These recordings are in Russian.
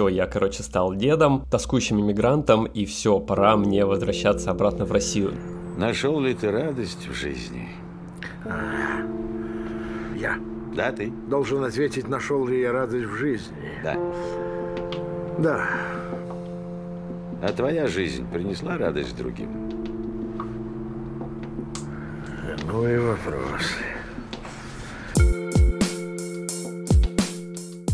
все, я, короче, стал дедом, тоскующим иммигрантом, и все, пора мне возвращаться обратно в Россию. Нашел ли ты радость в жизни? Я Да, ты? должен ответить, нашел ли я радость в жизни. Да. Да, А твоя жизнь принесла радость другим? ну и вопрос.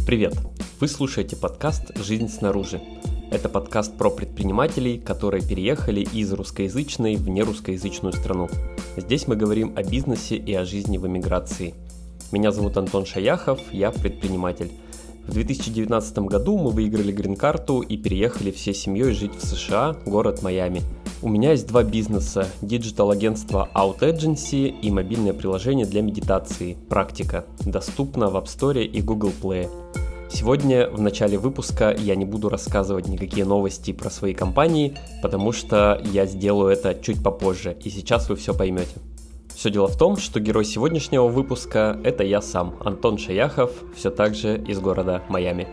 Привет! Вы слушаете подкаст «Жизнь снаружи». Это подкаст про предпринимателей, которые переехали из русскоязычной в нерусскоязычную страну. Здесь мы говорим о бизнесе и о жизни в эмиграции. Меня зовут Антон Шаяхов, я предприниматель. В 2019 году мы выиграли грин-карту и переехали всей семьей жить в США, город Майами. У меня есть два бизнеса – digital агентство Out Agency и мобильное приложение для медитации «Практика», доступно в App Store и Google Play. Сегодня в начале выпуска я не буду рассказывать никакие новости про свои компании, потому что я сделаю это чуть попозже, и сейчас вы все поймете. Все дело в том, что герой сегодняшнего выпуска – это я сам, Антон Шаяхов, все так же из города Майами.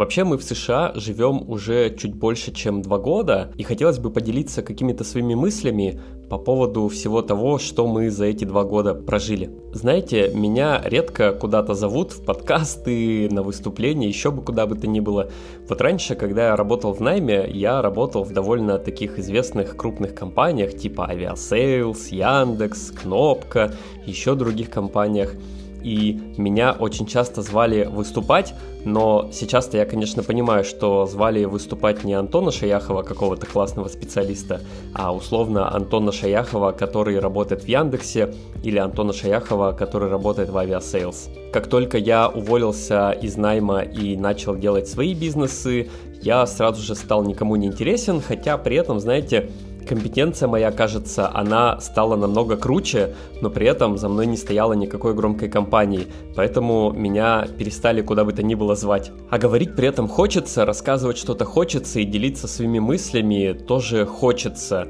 Вообще мы в США живем уже чуть больше, чем два года, и хотелось бы поделиться какими-то своими мыслями по поводу всего того, что мы за эти два года прожили. Знаете, меня редко куда-то зовут в подкасты, на выступления, еще бы куда бы то ни было. Вот раньше, когда я работал в найме, я работал в довольно таких известных крупных компаниях, типа Aviasales, Яндекс, Кнопка, еще других компаниях и меня очень часто звали выступать, но сейчас-то я, конечно, понимаю, что звали выступать не Антона Шаяхова, какого-то классного специалиста, а условно Антона Шаяхова, который работает в Яндексе, или Антона Шаяхова, который работает в Aviasales. Как только я уволился из найма и начал делать свои бизнесы, я сразу же стал никому не интересен, хотя при этом, знаете, компетенция моя, кажется, она стала намного круче, но при этом за мной не стояло никакой громкой компании, поэтому меня перестали куда бы то ни было звать. А говорить при этом хочется, рассказывать что-то хочется и делиться своими мыслями тоже хочется.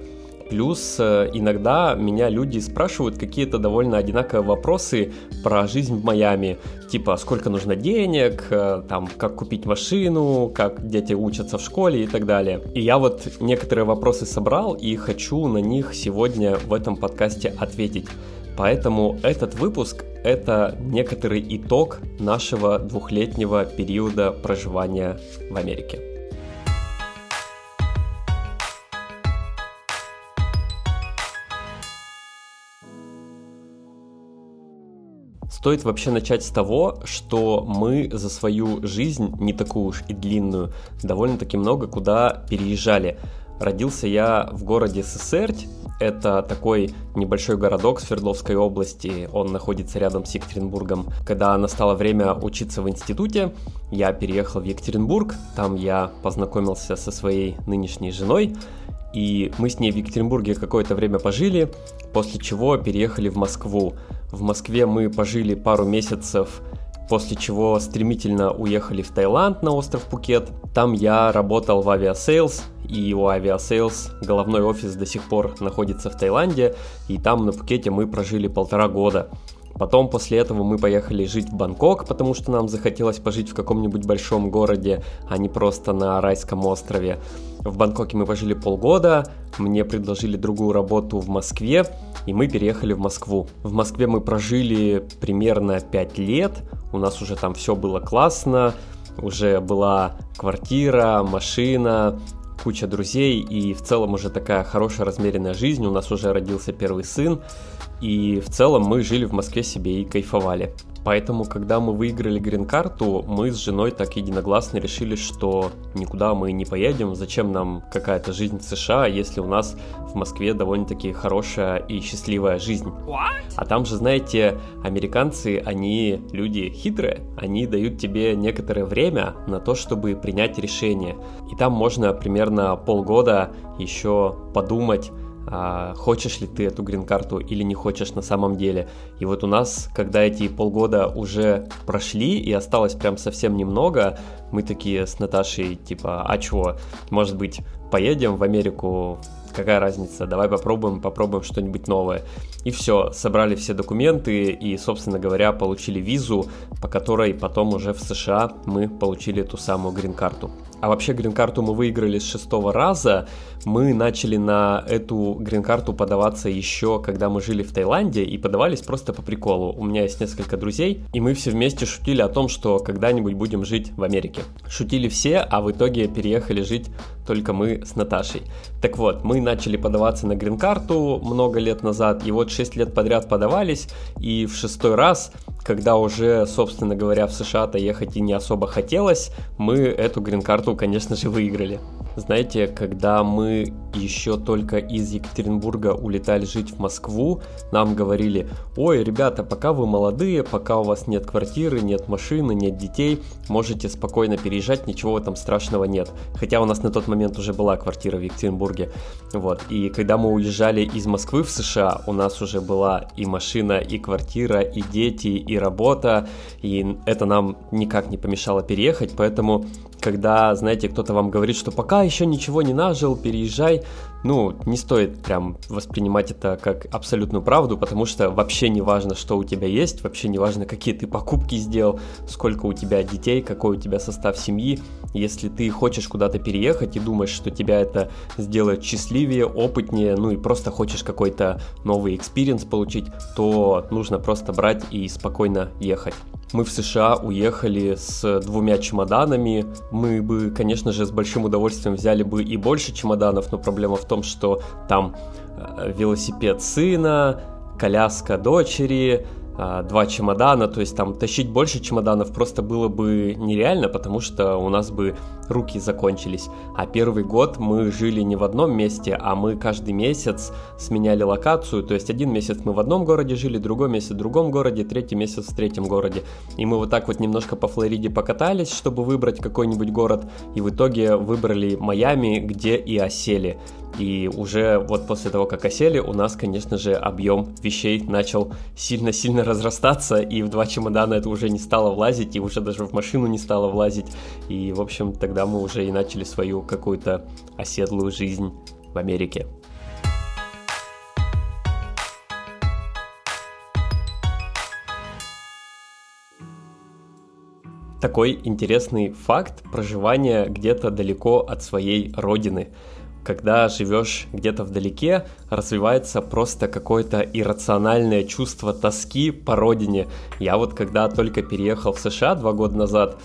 Плюс э, иногда меня люди спрашивают какие-то довольно одинаковые вопросы про жизнь в Майами. Типа, сколько нужно денег, э, там, как купить машину, как дети учатся в школе и так далее. И я вот некоторые вопросы собрал и хочу на них сегодня в этом подкасте ответить. Поэтому этот выпуск – это некоторый итог нашего двухлетнего периода проживания в Америке. Стоит вообще начать с того, что мы за свою жизнь, не такую уж и длинную, довольно-таки много куда переезжали. Родился я в городе Сесерть, это такой небольшой городок Свердловской области, он находится рядом с Екатеринбургом. Когда настало время учиться в институте, я переехал в Екатеринбург, там я познакомился со своей нынешней женой, и мы с ней в Екатеринбурге какое-то время пожили, после чего переехали в Москву. В Москве мы пожили пару месяцев, после чего стремительно уехали в Таиланд на остров Пхукет. Там я работал в Aviasales, и у Aviasales головной офис до сих пор находится в Таиланде, и там на Пхукете мы прожили полтора года. Потом после этого мы поехали жить в Бангкок, потому что нам захотелось пожить в каком-нибудь большом городе, а не просто на райском острове. В Бангкоке мы пожили полгода, мне предложили другую работу в Москве, и мы переехали в Москву. В Москве мы прожили примерно 5 лет, у нас уже там все было классно, уже была квартира, машина, куча друзей и в целом уже такая хорошая размеренная жизнь, у нас уже родился первый сын, и в целом мы жили в Москве себе и кайфовали. Поэтому, когда мы выиграли грин-карту, мы с женой так единогласно решили, что никуда мы не поедем, зачем нам какая-то жизнь в США, если у нас в Москве довольно-таки хорошая и счастливая жизнь. А там же, знаете, американцы, они люди хитрые, они дают тебе некоторое время на то, чтобы принять решение. И там можно примерно полгода еще подумать, а, хочешь ли ты эту грин-карту или не хочешь на самом деле. И вот у нас, когда эти полгода уже прошли и осталось прям совсем немного, мы такие с Наташей типа, а чего, может быть, поедем в Америку какая разница, давай попробуем, попробуем что-нибудь новое. И все, собрали все документы и, собственно говоря, получили визу, по которой потом уже в США мы получили ту самую грин-карту. А вообще грин-карту мы выиграли с шестого раза. Мы начали на эту грин-карту подаваться еще, когда мы жили в Таиланде, и подавались просто по приколу. У меня есть несколько друзей, и мы все вместе шутили о том, что когда-нибудь будем жить в Америке. Шутили все, а в итоге переехали жить только мы с Наташей. Так вот, мы начали подаваться на грин-карту много лет назад, и вот 6 лет подряд подавались, и в шестой раз когда уже, собственно говоря, в США-то ехать и не особо хотелось, мы эту грин-карту, конечно же, выиграли. Знаете, когда мы еще только из Екатеринбурга улетали жить в Москву, нам говорили, ой, ребята, пока вы молодые, пока у вас нет квартиры, нет машины, нет детей, можете спокойно переезжать, ничего этом страшного нет. Хотя у нас на тот момент уже была квартира в Екатеринбурге. Вот. И когда мы уезжали из Москвы в США, у нас уже была и машина, и квартира, и дети, и работа, и это нам никак не помешало переехать, поэтому когда, знаете, кто-то вам говорит, что пока еще ничего не нажил, переезжай, ну, не стоит прям воспринимать это как абсолютную правду, потому что вообще не важно, что у тебя есть, вообще не важно, какие ты покупки сделал, сколько у тебя детей, какой у тебя состав семьи. Если ты хочешь куда-то переехать и думаешь, что тебя это сделает счастливее, опытнее, ну и просто хочешь какой-то новый experience получить, то нужно просто брать и спокойно ехать. Мы в США уехали с двумя чемоданами. Мы бы, конечно же, с большим удовольствием взяли бы и больше чемоданов, но проблема в том, что там э, велосипед сына, коляска дочери, два чемодана, то есть там тащить больше чемоданов просто было бы нереально, потому что у нас бы руки закончились. А первый год мы жили не в одном месте, а мы каждый месяц сменяли локацию, то есть один месяц мы в одном городе жили, другой месяц в другом городе, третий месяц в третьем городе. И мы вот так вот немножко по Флориде покатались, чтобы выбрать какой-нибудь город, и в итоге выбрали Майами, где и осели. И уже вот после того, как осели, у нас, конечно же, объем вещей начал сильно-сильно разрастаться, и в два чемодана это уже не стало влазить, и уже даже в машину не стало влазить. И, в общем, тогда мы уже и начали свою какую-то оседлую жизнь в Америке. Такой интересный факт проживания где-то далеко от своей родины – когда живешь где-то вдалеке, развивается просто какое-то иррациональное чувство тоски по родине. Я вот когда только переехал в США два года назад,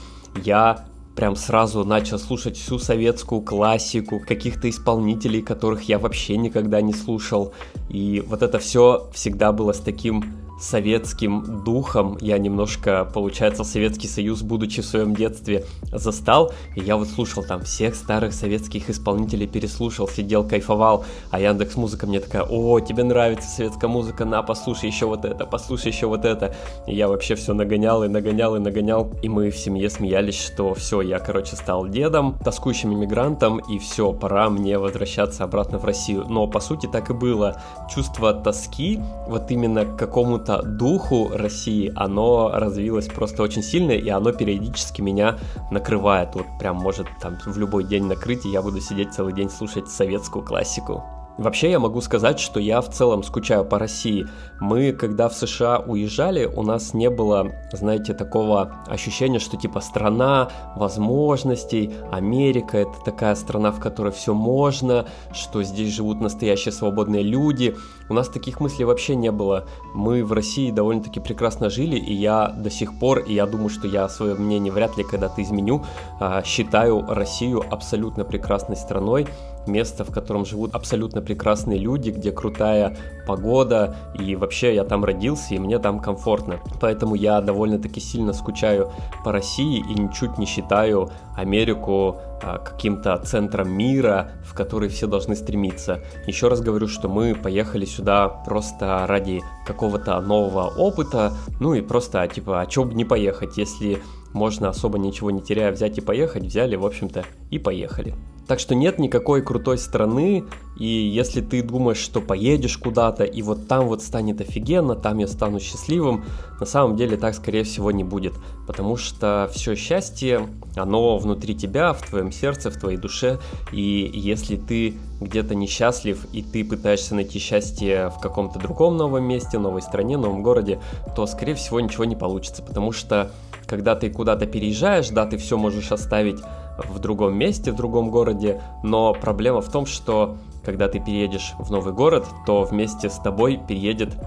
я прям сразу начал слушать всю советскую классику, каких-то исполнителей, которых я вообще никогда не слушал. И вот это все всегда было с таким советским духом. Я немножко, получается, Советский Союз, будучи в своем детстве, застал. И я вот слушал там всех старых советских исполнителей, переслушал, сидел, кайфовал. А Яндекс Музыка мне такая, о, тебе нравится советская музыка, на, послушай еще вот это, послушай еще вот это. И я вообще все нагонял и нагонял и нагонял. И мы в семье смеялись, что все, я, короче, стал дедом, тоскующим иммигрантом, и все, пора мне возвращаться обратно в Россию. Но, по сути, так и было. Чувство тоски, вот именно к какому какому-то духу России, оно развилось просто очень сильно, и оно периодически меня накрывает. Вот прям может там в любой день накрыть, и я буду сидеть целый день слушать советскую классику. Вообще я могу сказать, что я в целом скучаю по России. Мы, когда в США уезжали, у нас не было, знаете, такого ощущения, что типа страна возможностей, Америка это такая страна, в которой все можно, что здесь живут настоящие свободные люди. У нас таких мыслей вообще не было. Мы в России довольно-таки прекрасно жили, и я до сих пор, и я думаю, что я свое мнение вряд ли когда-то изменю, а, считаю Россию абсолютно прекрасной страной место, в котором живут абсолютно прекрасные люди, где крутая погода, и вообще я там родился, и мне там комфортно. Поэтому я довольно-таки сильно скучаю по России и ничуть не считаю Америку а, каким-то центром мира, в который все должны стремиться. Еще раз говорю, что мы поехали сюда просто ради какого-то нового опыта, ну и просто типа, а чё бы не поехать, если можно особо ничего не теряя взять и поехать, взяли, в общем-то, и поехали. Так что нет никакой крутой страны, и если ты думаешь, что поедешь куда-то, и вот там вот станет офигенно, там я стану счастливым, на самом деле так, скорее всего, не будет. Потому что все счастье, оно внутри тебя, в твоем сердце, в твоей душе. И если ты где-то несчастлив, и ты пытаешься найти счастье в каком-то другом новом месте, новой стране, новом городе, то, скорее всего, ничего не получится. Потому что, когда ты куда-то переезжаешь, да, ты все можешь оставить в другом месте, в другом городе, но проблема в том, что когда ты переедешь в новый город, то вместе с тобой переедет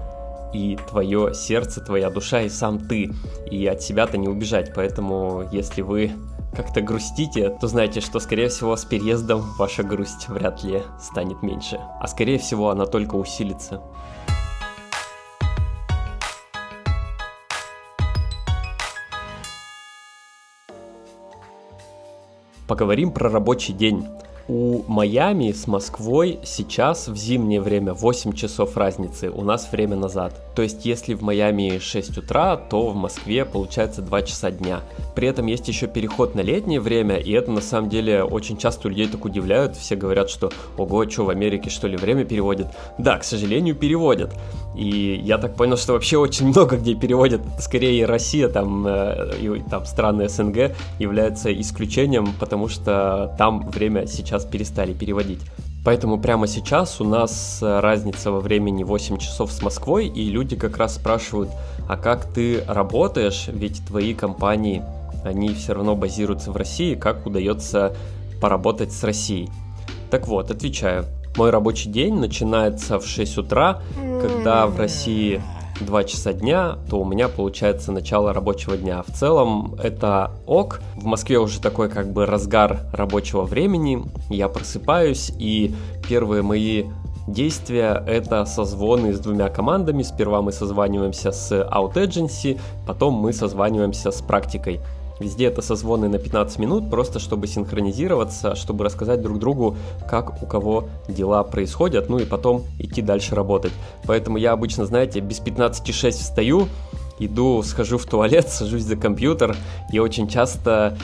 и твое сердце, твоя душа, и сам ты. И от себя-то не убежать. Поэтому, если вы как-то грустите, то знайте, что, скорее всего, с переездом ваша грусть вряд ли станет меньше. А скорее всего, она только усилится. Поговорим про рабочий день. У Майами с Москвой сейчас в зимнее время 8 часов разницы, у нас время назад. То есть если в Майами 6 утра, то в Москве получается 2 часа дня. При этом есть еще переход на летнее время, и это на самом деле очень часто людей так удивляют. Все говорят, что ого, что в Америке что ли время переводят? Да, к сожалению, переводят. И я так понял, что вообще очень много где переводят. Скорее Россия, там, э, и, там страны СНГ являются исключением, потому что там время сейчас перестали переводить. Поэтому прямо сейчас у нас э, разница во времени 8 часов с Москвой, и люди как раз спрашивают, а как ты работаешь, ведь твои компании, они все равно базируются в России, как удается поработать с Россией? Так вот, отвечаю. Мой рабочий день начинается в 6 утра, когда в России 2 часа дня, то у меня получается начало рабочего дня. В целом это ок. В Москве уже такой как бы разгар рабочего времени. Я просыпаюсь и первые мои действия — это созвоны с двумя командами. Сперва мы созваниваемся с Out Agency, потом мы созваниваемся с практикой. Везде это созвоны на 15 минут, просто чтобы синхронизироваться, чтобы рассказать друг другу, как у кого дела происходят, ну и потом идти дальше работать. Поэтому я обычно, знаете, без 15.6 встаю, иду, схожу в туалет, сажусь за компьютер и очень часто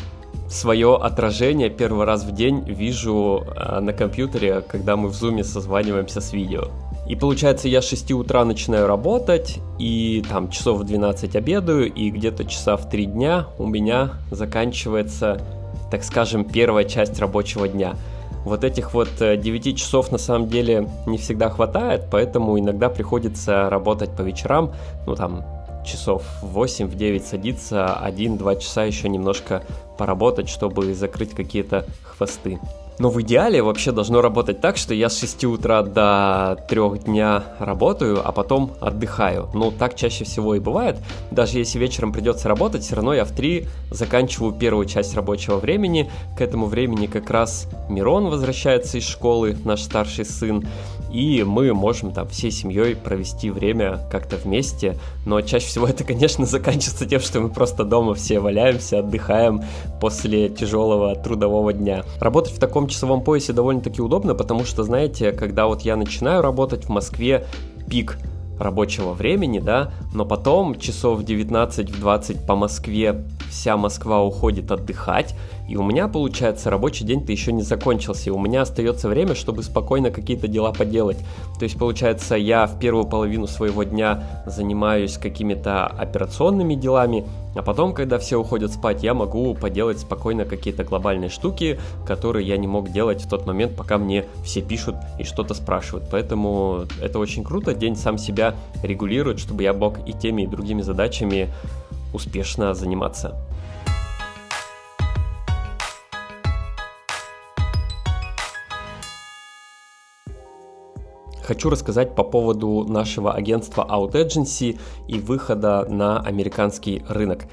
свое отражение первый раз в день вижу э, на компьютере, когда мы в зуме созваниваемся с видео. И получается, я с 6 утра начинаю работать, и там часов в 12 обедаю, и где-то часа в 3 дня у меня заканчивается, так скажем, первая часть рабочего дня. Вот этих вот 9 э, часов на самом деле не всегда хватает, поэтому иногда приходится работать по вечерам, ну там часов в 8-9 садиться, 1-2 часа еще немножко поработать, чтобы закрыть какие-то хвосты. Но в идеале вообще должно работать так, что я с 6 утра до 3 дня работаю, а потом отдыхаю. Ну, так чаще всего и бывает. Даже если вечером придется работать, все равно я в 3 заканчиваю первую часть рабочего времени. К этому времени как раз Мирон возвращается из школы, наш старший сын и мы можем там всей семьей провести время как-то вместе, но чаще всего это, конечно, заканчивается тем, что мы просто дома все валяемся, отдыхаем после тяжелого трудового дня. Работать в таком часовом поясе довольно-таки удобно, потому что, знаете, когда вот я начинаю работать в Москве, пик рабочего времени, да, но потом часов 19-20 по Москве вся Москва уходит отдыхать, и у меня, получается, рабочий день-то еще не закончился, и у меня остается время, чтобы спокойно какие-то дела поделать. То есть, получается, я в первую половину своего дня занимаюсь какими-то операционными делами, а потом, когда все уходят спать, я могу поделать спокойно какие-то глобальные штуки, которые я не мог делать в тот момент, пока мне все пишут и что-то спрашивают. Поэтому это очень круто, день сам себя регулирует, чтобы я мог и теми, и другими задачами успешно заниматься. Хочу рассказать по поводу нашего агентства Out Agency и выхода на американский рынок.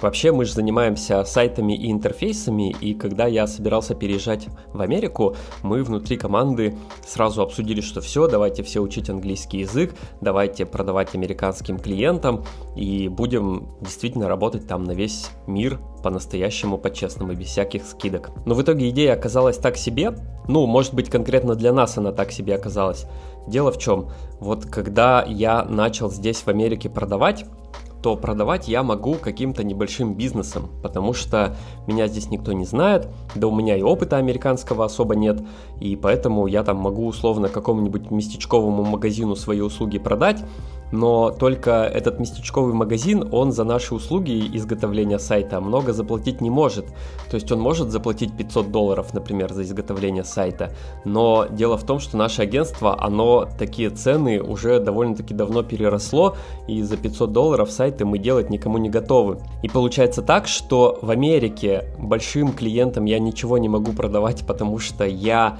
Вообще мы же занимаемся сайтами и интерфейсами, и когда я собирался переезжать в Америку, мы внутри команды сразу обсудили, что все, давайте все учить английский язык, давайте продавать американским клиентам, и будем действительно работать там на весь мир по-настоящему, по-честному, без всяких скидок. Но в итоге идея оказалась так себе, ну, может быть, конкретно для нас она так себе оказалась. Дело в чем, вот когда я начал здесь в Америке продавать, то продавать я могу каким-то небольшим бизнесом, потому что меня здесь никто не знает, да у меня и опыта американского особо нет, и поэтому я там могу условно какому-нибудь местечковому магазину свои услуги продать, но только этот местечковый магазин, он за наши услуги изготовления сайта много заплатить не может. То есть он может заплатить 500 долларов, например, за изготовление сайта, но дело в том, что наше агентство, оно такие цены уже довольно-таки давно переросло, и за 500 долларов сайты мы делать никому не готовы. И получается так, что в Америке большим клиентам я ничего не могу продавать, потому что я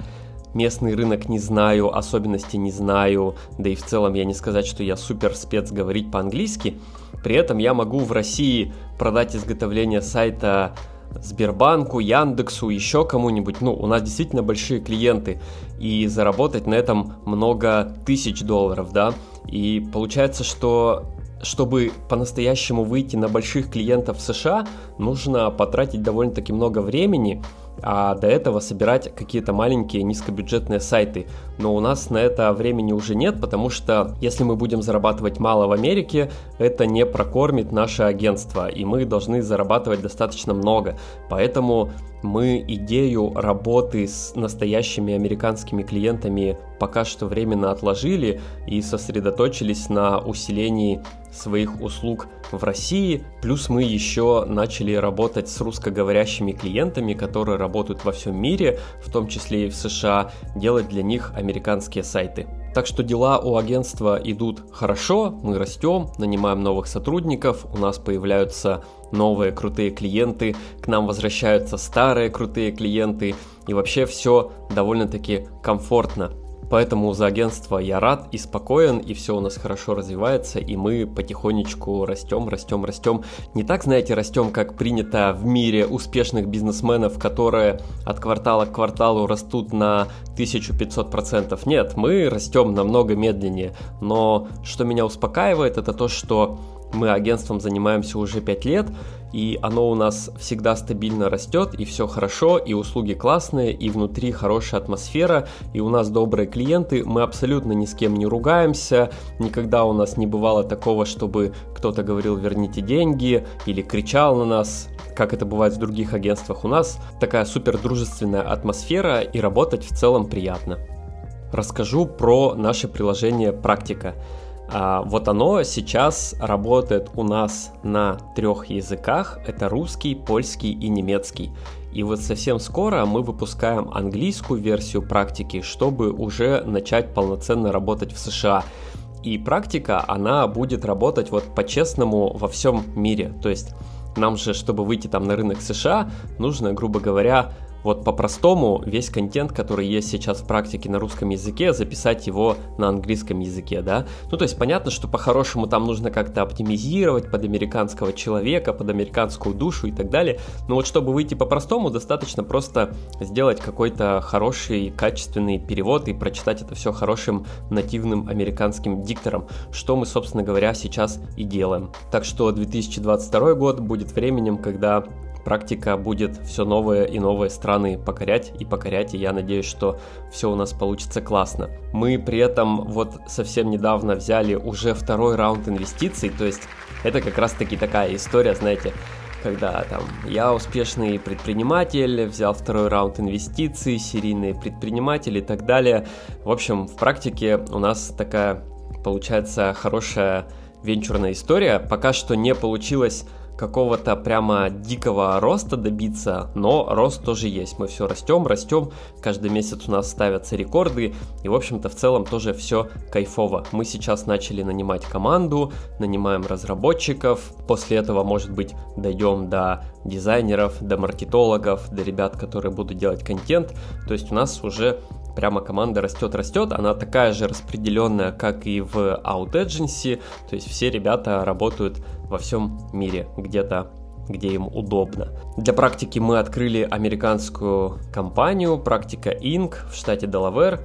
местный рынок не знаю, особенности не знаю, да и в целом я не сказать, что я супер спец говорить по-английски. При этом я могу в России продать изготовление сайта Сбербанку, Яндексу, еще кому-нибудь. Ну, у нас действительно большие клиенты, и заработать на этом много тысяч долларов, да. И получается, что чтобы по-настоящему выйти на больших клиентов в США, нужно потратить довольно-таки много времени, а до этого собирать какие-то маленькие низкобюджетные сайты. Но у нас на это времени уже нет, потому что если мы будем зарабатывать мало в Америке, это не прокормит наше агентство, и мы должны зарабатывать достаточно много. Поэтому мы идею работы с настоящими американскими клиентами пока что временно отложили и сосредоточились на усилении своих услуг в России. Плюс мы еще начали работать с русскоговорящими клиентами, которые работают во всем мире, в том числе и в США, делать для них американские сайты. Так что дела у агентства идут хорошо, мы растем, нанимаем новых сотрудников, у нас появляются новые крутые клиенты, к нам возвращаются старые крутые клиенты, и вообще все довольно-таки комфортно. Поэтому за агентство я рад и спокоен, и все у нас хорошо развивается, и мы потихонечку растем, растем, растем. Не так, знаете, растем, как принято в мире успешных бизнесменов, которые от квартала к кварталу растут на 1500%. Нет, мы растем намного медленнее. Но что меня успокаивает, это то, что мы агентством занимаемся уже 5 лет, и оно у нас всегда стабильно растет, и все хорошо, и услуги классные, и внутри хорошая атмосфера, и у нас добрые клиенты, мы абсолютно ни с кем не ругаемся, никогда у нас не бывало такого, чтобы кто-то говорил «верните деньги» или кричал на нас, как это бывает в других агентствах. У нас такая супер дружественная атмосфера, и работать в целом приятно. Расскажу про наше приложение «Практика». А, вот оно сейчас работает у нас на трех языках. Это русский, польский и немецкий. И вот совсем скоро мы выпускаем английскую версию практики, чтобы уже начать полноценно работать в США. И практика, она будет работать вот по-честному во всем мире. То есть нам же, чтобы выйти там на рынок США, нужно, грубо говоря, вот по-простому весь контент, который есть сейчас в практике на русском языке, записать его на английском языке, да. Ну, то есть понятно, что по-хорошему там нужно как-то оптимизировать под американского человека, под американскую душу и так далее. Но вот чтобы выйти по-простому, достаточно просто сделать какой-то хороший, качественный перевод и прочитать это все хорошим нативным американским диктором, что мы, собственно говоря, сейчас и делаем. Так что 2022 год будет временем, когда практика будет все новые и новые страны покорять и покорять, и я надеюсь, что все у нас получится классно. Мы при этом вот совсем недавно взяли уже второй раунд инвестиций, то есть это как раз таки такая история, знаете, когда там я успешный предприниматель, взял второй раунд инвестиций, серийный предприниматель и так далее. В общем, в практике у нас такая получается хорошая венчурная история. Пока что не получилось какого-то прямо дикого роста добиться, но рост тоже есть. Мы все растем, растем, каждый месяц у нас ставятся рекорды, и, в общем-то, в целом тоже все кайфово. Мы сейчас начали нанимать команду, нанимаем разработчиков, после этого, может быть, дойдем до дизайнеров, до маркетологов, до ребят, которые будут делать контент. То есть у нас уже прямо команда растет-растет, она такая же распределенная, как и в Out Agency, то есть все ребята работают во всем мире, где-то где им удобно. Для практики мы открыли американскую компанию Практика Inc. в штате Делавер.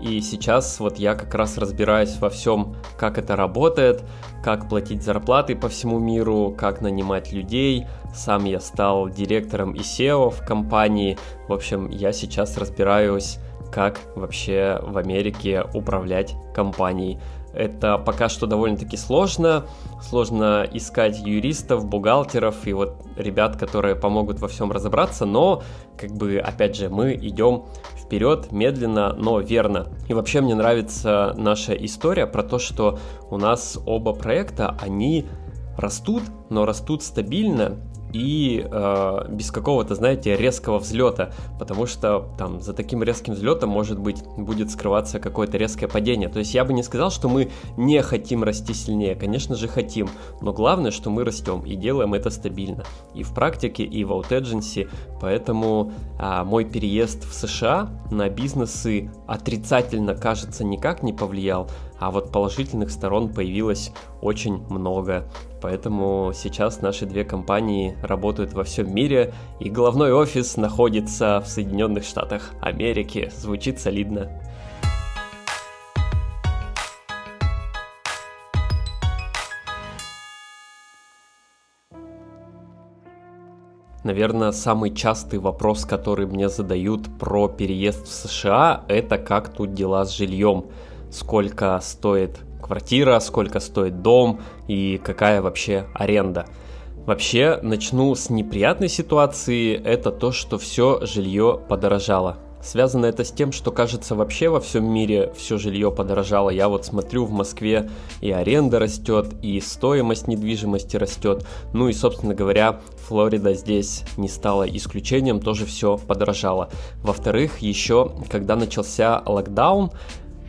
И сейчас вот я как раз разбираюсь во всем, как это работает, как платить зарплаты по всему миру, как нанимать людей. Сам я стал директором и SEO в компании. В общем, я сейчас разбираюсь как вообще в Америке управлять компанией. Это пока что довольно-таки сложно. Сложно искать юристов, бухгалтеров и вот ребят, которые помогут во всем разобраться, но, как бы, опять же, мы идем вперед, медленно, но верно. И вообще мне нравится наша история про то, что у нас оба проекта, они растут, но растут стабильно, и э, без какого-то, знаете, резкого взлета, потому что там за таким резким взлетом может быть будет скрываться какое-то резкое падение. То есть я бы не сказал, что мы не хотим расти сильнее, конечно же хотим, но главное, что мы растем и делаем это стабильно. И в практике, и в аутедженси, поэтому э, мой переезд в США на бизнесы отрицательно, кажется, никак не повлиял, а вот положительных сторон появилось очень много. Поэтому сейчас наши две компании работают во всем мире, и головной офис находится в Соединенных Штатах Америки. Звучит солидно. Наверное, самый частый вопрос, который мне задают про переезд в США, это как тут дела с жильем сколько стоит квартира, сколько стоит дом и какая вообще аренда. Вообще, начну с неприятной ситуации, это то, что все жилье подорожало. Связано это с тем, что, кажется, вообще во всем мире все жилье подорожало. Я вот смотрю в Москве и аренда растет, и стоимость недвижимости растет. Ну и, собственно говоря, Флорида здесь не стала исключением, тоже все подорожало. Во-вторых, еще, когда начался локдаун,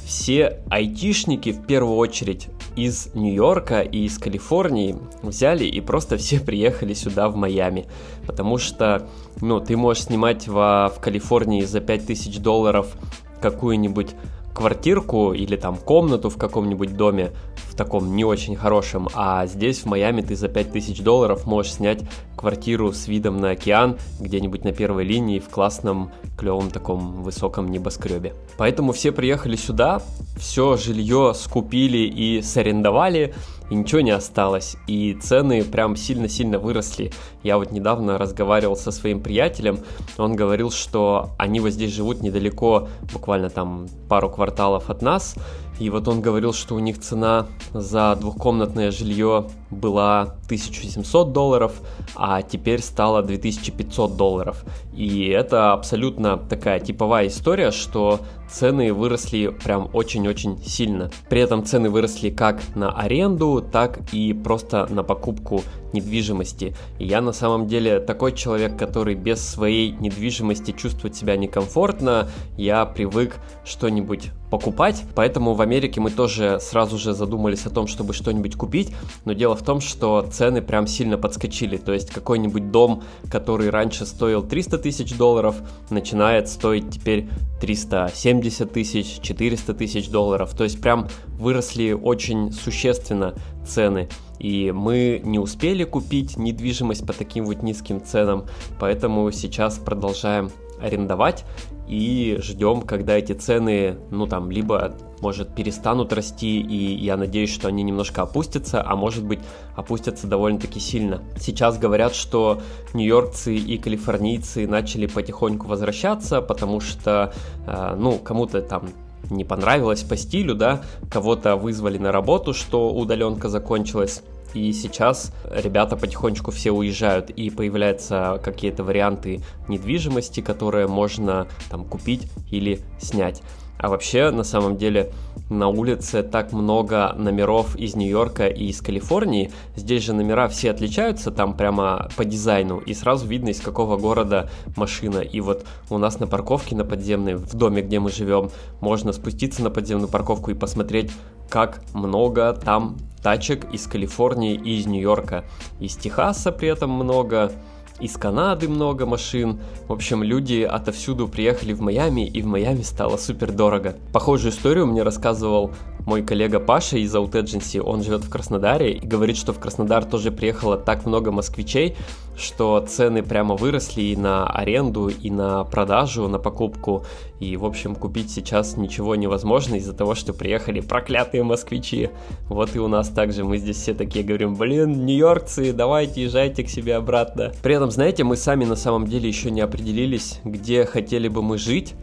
все айтишники в первую очередь из Нью-Йорка и из Калифорнии взяли и просто все приехали сюда в Майами. Потому что, ну, ты можешь снимать во, в Калифорнии за 5000 долларов какую-нибудь квартирку или там комнату в каком-нибудь доме в таком не очень хорошем, а здесь в Майами ты за 5000 долларов можешь снять квартиру с видом на океан где-нибудь на первой линии в классном, клевом таком высоком небоскребе. Поэтому все приехали сюда, все жилье скупили и сарендовали, и ничего не осталось, и цены прям сильно-сильно выросли. Я вот недавно разговаривал со своим приятелем, он говорил, что они вот здесь живут недалеко, буквально там пару кварталов от нас, и вот он говорил, что у них цена за двухкомнатное жилье была 1700 долларов, а теперь стала 2500 долларов. И это абсолютно такая типовая история, что цены выросли прям очень-очень сильно. При этом цены выросли как на аренду, так и просто на покупку недвижимости. И я на самом деле такой человек, который без своей недвижимости чувствует себя некомфортно. Я привык что-нибудь покупать, поэтому в Америке мы тоже сразу же задумались о том, чтобы что-нибудь купить, но дело в том, что цены прям сильно подскочили, то есть какой-нибудь дом, который раньше стоил 300 тысяч долларов, начинает стоить теперь 370 тысяч, 400 тысяч долларов, то есть прям выросли очень существенно цены. И мы не успели купить недвижимость по таким вот низким ценам, поэтому сейчас продолжаем арендовать и ждем, когда эти цены, ну там, либо, может, перестанут расти, и я надеюсь, что они немножко опустятся, а может быть, опустятся довольно-таки сильно. Сейчас говорят, что нью-йоркцы и калифорнийцы начали потихоньку возвращаться, потому что, э, ну, кому-то там не понравилось по стилю, да, кого-то вызвали на работу, что удаленка закончилась, и сейчас ребята потихонечку все уезжают, и появляются какие-то варианты недвижимости, которые можно там купить или снять. А вообще, на самом деле, на улице так много номеров из Нью-Йорка и из Калифорнии. Здесь же номера все отличаются там прямо по дизайну, и сразу видно, из какого города машина. И вот у нас на парковке на подземной, в доме, где мы живем, можно спуститься на подземную парковку и посмотреть, как много там тачек из Калифорнии и из Нью-Йорка. Из Техаса при этом много, из Канады много машин. В общем, люди отовсюду приехали в Майами, и в Майами стало супер дорого. Похожую историю мне рассказывал мой коллега Паша из Out Agency, он живет в Краснодаре и говорит, что в Краснодар тоже приехало так много москвичей, что цены прямо выросли и на аренду, и на продажу, на покупку. И, в общем, купить сейчас ничего невозможно из-за того, что приехали проклятые москвичи. Вот и у нас также мы здесь все такие говорим, блин, нью-йоркцы, давайте езжайте к себе обратно. При этом, знаете, мы сами на самом деле еще не определились, где хотели бы мы жить,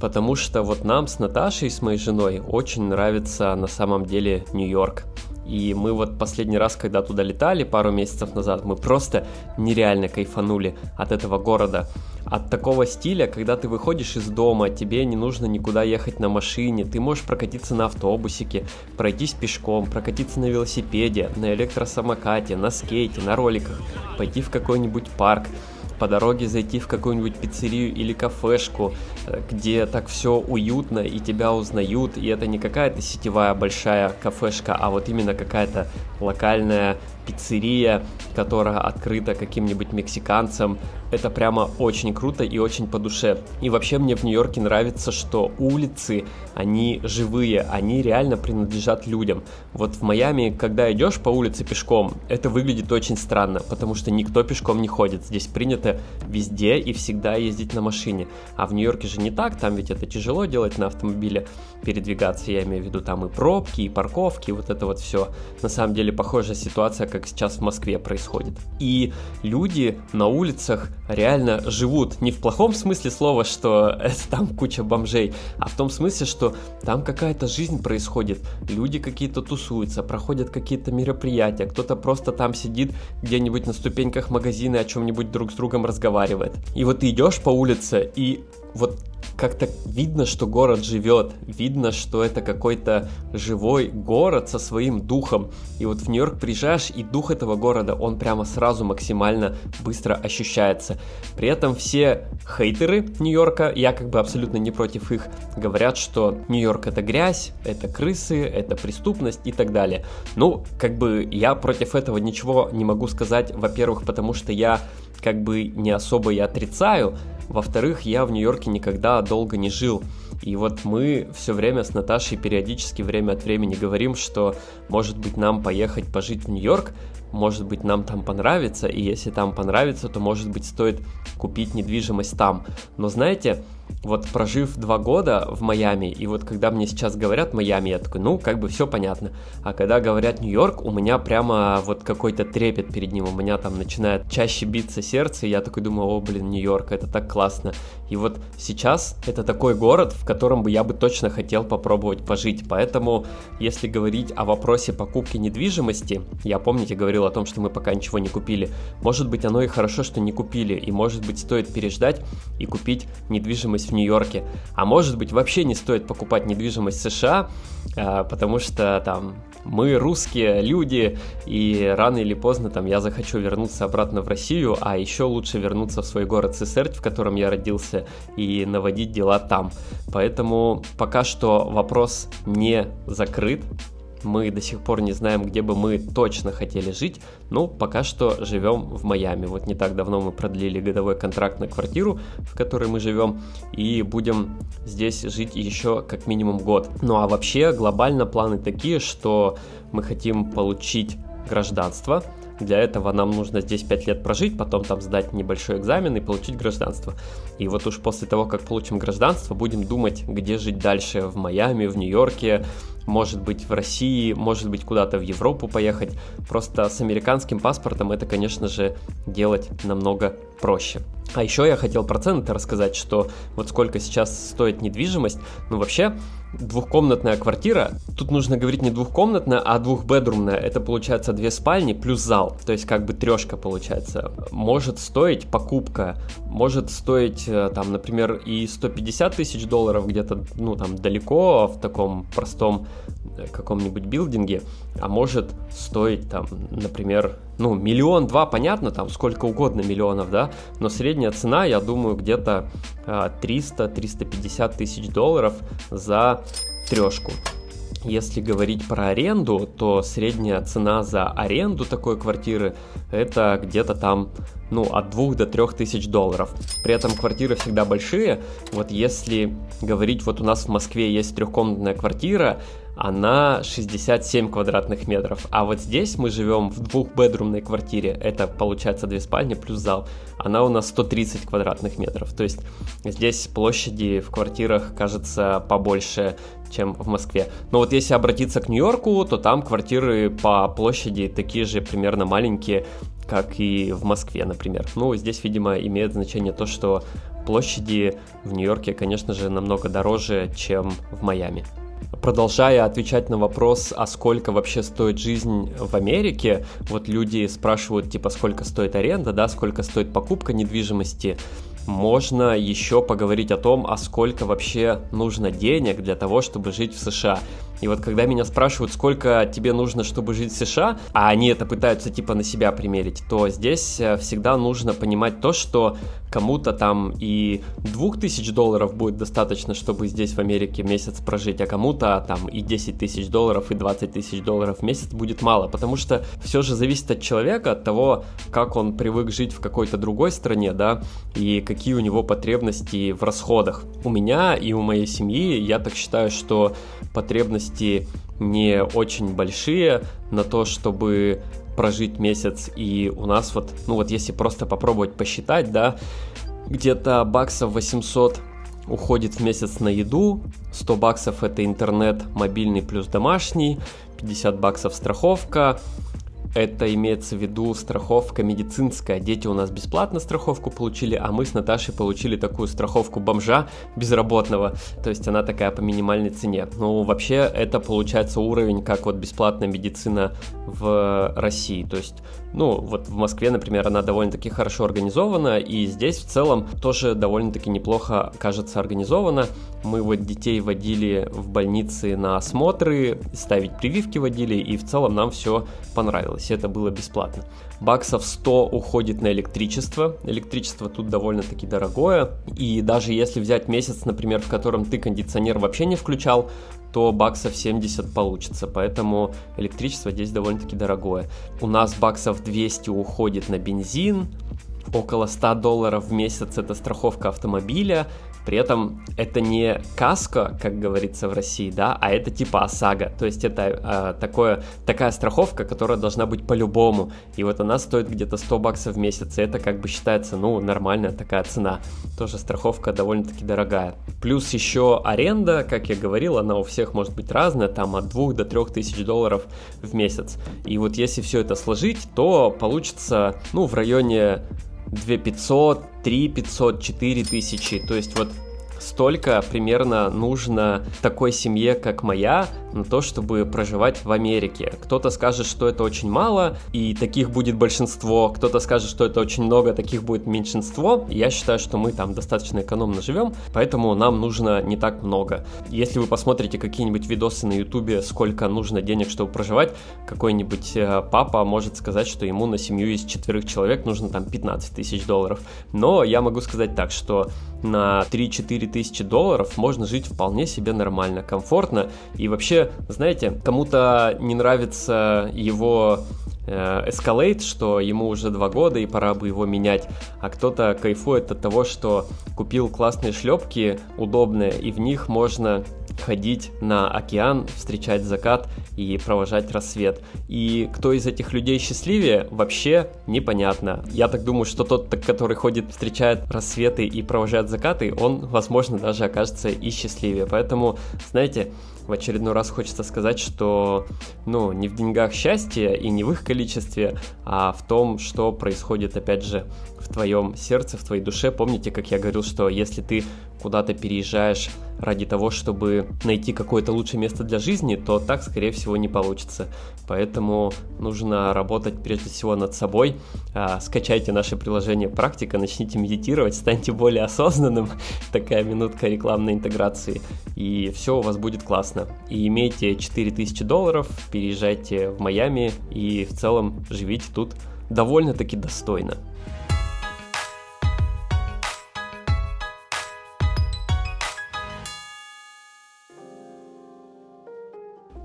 потому что вот нам с Наташей, с моей женой, очень нравится на самом деле Нью-Йорк. И мы вот последний раз, когда туда летали, пару месяцев назад, мы просто нереально кайфанули от этого города. От такого стиля, когда ты выходишь из дома, тебе не нужно никуда ехать на машине, ты можешь прокатиться на автобусике, пройтись пешком, прокатиться на велосипеде, на электросамокате, на скейте, на роликах, пойти в какой-нибудь парк по дороге зайти в какую-нибудь пиццерию или кафешку, э, где так все уютно и тебя узнают, и это не какая-то сетевая большая кафешка, а вот именно какая-то локальная пиццерия, которая открыта каким-нибудь мексиканцем. Это прямо очень круто и очень по душе. И вообще мне в Нью-Йорке нравится, что улицы, они живые, они реально принадлежат людям. Вот в Майами, когда идешь по улице пешком, это выглядит очень странно, потому что никто пешком не ходит. Здесь принято везде и всегда ездить на машине. А в Нью-Йорке же не так, там ведь это тяжело делать на автомобиле, передвигаться, я имею в виду там и пробки, и парковки, и вот это вот все. На самом деле похожая ситуация, как сейчас в Москве происходит. И люди на улицах реально живут не в плохом смысле слова, что это там куча бомжей, а в том смысле, что там какая-то жизнь происходит, люди какие-то тусуются, проходят какие-то мероприятия, кто-то просто там сидит где-нибудь на ступеньках магазина и о чем-нибудь друг с другом разговаривает. И вот ты идешь по улице, и вот как-то видно, что город живет, видно, что это какой-то живой город со своим духом. И вот в Нью-Йорк приезжаешь, и дух этого города, он прямо сразу максимально быстро ощущается. При этом все хейтеры Нью-Йорка, я как бы абсолютно не против их, говорят, что Нью-Йорк это грязь, это крысы, это преступность и так далее. Ну, как бы я против этого ничего не могу сказать, во-первых, потому что я как бы не особо и отрицаю, во-вторых, я в Нью-Йорке никогда долго не жил. И вот мы все время с Наташей периодически время от времени говорим, что может быть нам поехать пожить в Нью-Йорк, может быть нам там понравится, и если там понравится, то может быть стоит купить недвижимость там. Но знаете, вот прожив два года в Майами, и вот когда мне сейчас говорят Майами, я такой, ну, как бы все понятно. А когда говорят Нью-Йорк, у меня прямо вот какой-то трепет перед ним, у меня там начинает чаще биться сердце, и я такой думаю, о, блин, Нью-Йорк, это так классно. И вот сейчас это такой город, в котором бы я бы точно хотел попробовать пожить. Поэтому, если говорить о вопросе покупки недвижимости, я, помните, говорил о том, что мы пока ничего не купили, может быть, оно и хорошо, что не купили, и может быть, стоит переждать и купить недвижимость в Нью-Йорке. А может быть, вообще не стоит покупать недвижимость в США, а, потому что там мы русские люди, и рано или поздно там я захочу вернуться обратно в Россию, а еще лучше вернуться в свой город Сесерть, в котором я родился, и наводить дела там. Поэтому пока что вопрос не закрыт, мы до сих пор не знаем, где бы мы точно хотели жить, но пока что живем в Майами. Вот не так давно мы продлили годовой контракт на квартиру, в которой мы живем, и будем здесь жить еще как минимум год. Ну а вообще глобально планы такие, что мы хотим получить гражданство, для этого нам нужно здесь 5 лет прожить, потом там сдать небольшой экзамен и получить гражданство. И вот уж после того, как получим гражданство, будем думать, где жить дальше, в Майами, в Нью-Йорке, может быть в России, может быть куда-то в Европу поехать. Просто с американским паспортом это, конечно же, делать намного проще. А еще я хотел проценты рассказать, что вот сколько сейчас стоит недвижимость. Ну вообще, двухкомнатная квартира, тут нужно говорить не двухкомнатная, а двухбедрумная. Это получается две спальни плюс зал, то есть как бы трешка получается. Может стоить покупка, может стоить э, там, например, и 150 тысяч долларов где-то, ну там далеко в таком простом каком-нибудь билдинге, а может стоить там, например, ну, миллион-два, понятно, там сколько угодно миллионов, да, но средняя цена, я думаю, где-то 300-350 а, тысяч долларов за трешку. Если говорить про аренду, то средняя цена за аренду такой квартиры это где-то там, ну, от 2 до 3 тысяч долларов. При этом квартиры всегда большие. Вот если говорить, вот у нас в Москве есть трехкомнатная квартира, она 67 квадратных метров. А вот здесь мы живем в двухбедрумной квартире, это получается две спальни плюс зал. Она у нас 130 квадратных метров. То есть здесь площади в квартирах кажется побольше, чем в Москве. Но вот если обратиться к Нью-Йорку, то там квартиры по площади такие же примерно маленькие, как и в Москве, например. Ну, здесь, видимо, имеет значение то, что площади в Нью-Йорке, конечно же, намного дороже, чем в Майами. Продолжая отвечать на вопрос, а сколько вообще стоит жизнь в Америке, вот люди спрашивают, типа, сколько стоит аренда, да, сколько стоит покупка недвижимости, можно еще поговорить о том, а сколько вообще нужно денег для того, чтобы жить в США. И вот когда меня спрашивают, сколько тебе нужно, чтобы жить в США, а они это пытаются типа на себя примерить, то здесь э, всегда нужно понимать то, что кому-то там и 2000 долларов будет достаточно, чтобы здесь в Америке месяц прожить, а кому-то там и 10 тысяч долларов, и 20 тысяч долларов в месяц будет мало, потому что все же зависит от человека, от того, как он привык жить в какой-то другой стране, да, и какие у него потребности в расходах. У меня и у моей семьи, я так считаю, что потребности не очень большие на то, чтобы прожить месяц. И у нас вот, ну вот если просто попробовать посчитать, да, где-то баксов 800 уходит в месяц на еду, 100 баксов это интернет мобильный плюс домашний, 50 баксов страховка, это имеется в виду страховка медицинская. Дети у нас бесплатно страховку получили, а мы с Наташей получили такую страховку бомжа безработного. То есть она такая по минимальной цене. Ну, вообще, это получается уровень, как вот бесплатная медицина в России. То есть, ну, вот в Москве, например, она довольно-таки хорошо организована, и здесь в целом тоже довольно-таки неплохо, кажется, организована. Мы вот детей водили в больницы на осмотры, ставить прививки водили, и в целом нам все понравилось, это было бесплатно. Баксов 100 уходит на электричество, электричество тут довольно-таки дорогое, и даже если взять месяц, например, в котором ты кондиционер вообще не включал, то баксов 70 получится, поэтому электричество здесь довольно-таки дорогое. У нас баксов 200 уходит на бензин, около 100 долларов в месяц это страховка автомобиля, при этом это не каска, как говорится в России, да, а это типа ОСАГО. То есть это э, такое, такая страховка, которая должна быть по-любому. И вот она стоит где-то 100 баксов в месяц. И это как бы считается, ну, нормальная такая цена. Тоже страховка довольно-таки дорогая. Плюс еще аренда, как я говорил, она у всех может быть разная, там от 2 до 3 тысяч долларов в месяц. И вот если все это сложить, то получится, ну, в районе 2500, 3500, 4000. То есть вот столько примерно нужно такой семье, как моя, на то, чтобы проживать в Америке. Кто-то скажет, что это очень мало, и таких будет большинство, кто-то скажет, что это очень много, таких будет меньшинство. Я считаю, что мы там достаточно экономно живем, поэтому нам нужно не так много. Если вы посмотрите какие-нибудь видосы на ютубе, сколько нужно денег, чтобы проживать, какой-нибудь э, папа может сказать, что ему на семью из четверых человек нужно там 15 тысяч долларов. Но я могу сказать так, что на 3-4 тысячи долларов можно жить вполне себе нормально, комфортно. И вообще, знаете, кому-то не нравится его э, Escalade, что ему уже два года и пора бы его менять, а кто-то кайфует от того, что купил классные шлепки, удобные, и в них можно ходить на океан, встречать закат и провожать рассвет. И кто из этих людей счастливее, вообще непонятно. Я так думаю, что тот, который ходит, встречает рассветы и провожает закаты, он, возможно, даже окажется и счастливее. Поэтому, знаете, в очередной раз хочется сказать, что, ну, не в деньгах счастье и не в их количестве, а в том, что происходит, опять же, в твоем сердце, в твоей душе. Помните, как я говорил, что если ты куда-то переезжаешь ради того, чтобы найти какое-то лучшее место для жизни, то так, скорее всего, не получится. Поэтому нужно работать прежде всего над собой. А, скачайте наше приложение «Практика», начните медитировать, станьте более осознанным. Такая минутка рекламной интеграции. И все у вас будет классно. И имейте 4000 долларов, переезжайте в Майами и в целом живите тут довольно-таки достойно.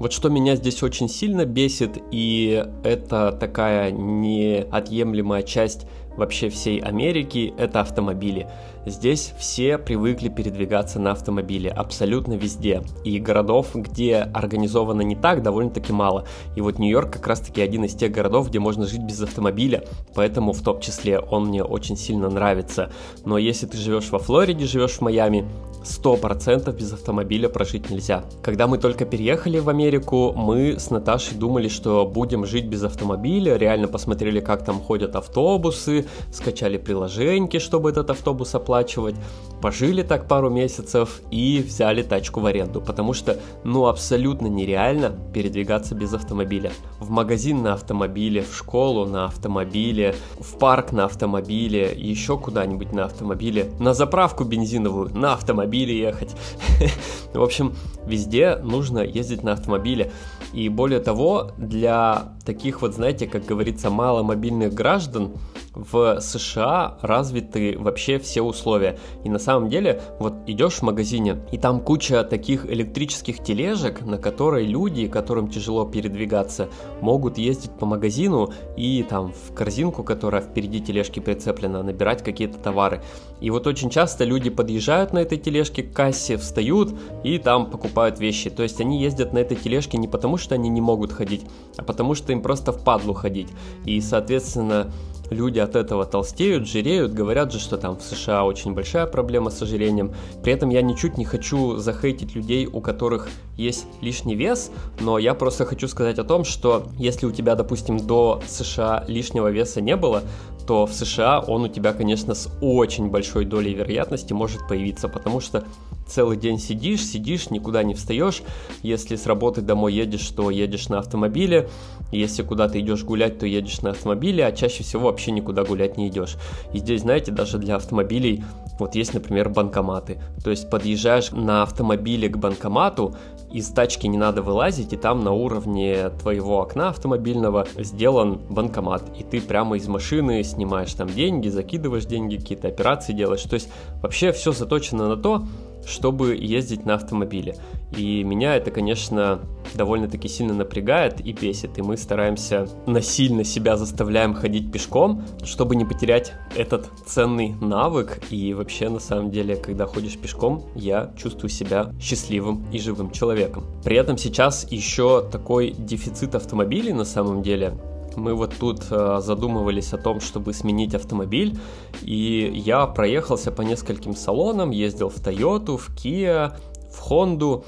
Вот что меня здесь очень сильно бесит, и это такая неотъемлемая часть вообще всей Америки, это автомобили. Здесь все привыкли передвигаться на автомобиле, абсолютно везде. И городов, где организовано не так, довольно-таки мало. И вот Нью-Йорк как раз-таки один из тех городов, где можно жить без автомобиля, поэтому в том числе он мне очень сильно нравится. Но если ты живешь во Флориде, живешь в Майами, 100% без автомобиля прожить нельзя. Когда мы только переехали в Америку, мы с Наташей думали, что будем жить без автомобиля, реально посмотрели, как там ходят автобусы, скачали приложеньки, чтобы этот автобус оплатить, оплачивать, пожили так пару месяцев и взяли тачку в аренду, потому что, ну, абсолютно нереально передвигаться без автомобиля. В магазин на автомобиле, в школу на автомобиле, в парк на автомобиле, еще куда-нибудь на автомобиле, на заправку бензиновую на автомобиле ехать. В общем, везде нужно ездить на автомобиле. И более того, для таких вот, знаете, как говорится, маломобильных граждан, в США развиты вообще все условия. И на самом деле, вот идешь в магазине, и там куча таких электрических тележек, на которые люди, которым тяжело передвигаться, могут ездить по магазину и там в корзинку, которая впереди тележки прицеплена, набирать какие-то товары. И вот очень часто люди подъезжают на этой тележке к кассе, встают и там покупают вещи. То есть они ездят на этой тележке не потому, что они не могут ходить, а потому что им просто впадлу ходить. И, соответственно, люди от этого толстеют, жиреют, говорят же, что там в США очень большая проблема с ожирением. При этом я ничуть не хочу захейтить людей, у которых есть лишний вес, но я просто хочу сказать о том, что если у тебя, допустим, до США лишнего веса не было, то в США он у тебя, конечно, с очень большой долей вероятности может появиться, потому что целый день сидишь, сидишь, никуда не встаешь. Если с работы домой едешь, то едешь на автомобиле. Если куда-то идешь гулять, то едешь на автомобиле, а чаще всего вообще никуда гулять не идешь. И здесь, знаете, даже для автомобилей вот есть, например, банкоматы. То есть подъезжаешь на автомобиле к банкомату, из тачки не надо вылазить, и там на уровне твоего окна автомобильного сделан банкомат. И ты прямо из машины снимаешь там деньги, закидываешь деньги, какие-то операции делаешь. То есть вообще все заточено на то, чтобы ездить на автомобиле. И меня это, конечно, довольно-таки сильно напрягает и бесит. И мы стараемся насильно себя заставляем ходить пешком, чтобы не потерять этот ценный навык. И вообще, на самом деле, когда ходишь пешком, я чувствую себя счастливым и живым человеком. При этом сейчас еще такой дефицит автомобилей на самом деле мы вот тут э, задумывались о том, чтобы сменить автомобиль, и я проехался по нескольким салонам, ездил в Toyota, в Kia, в Honda,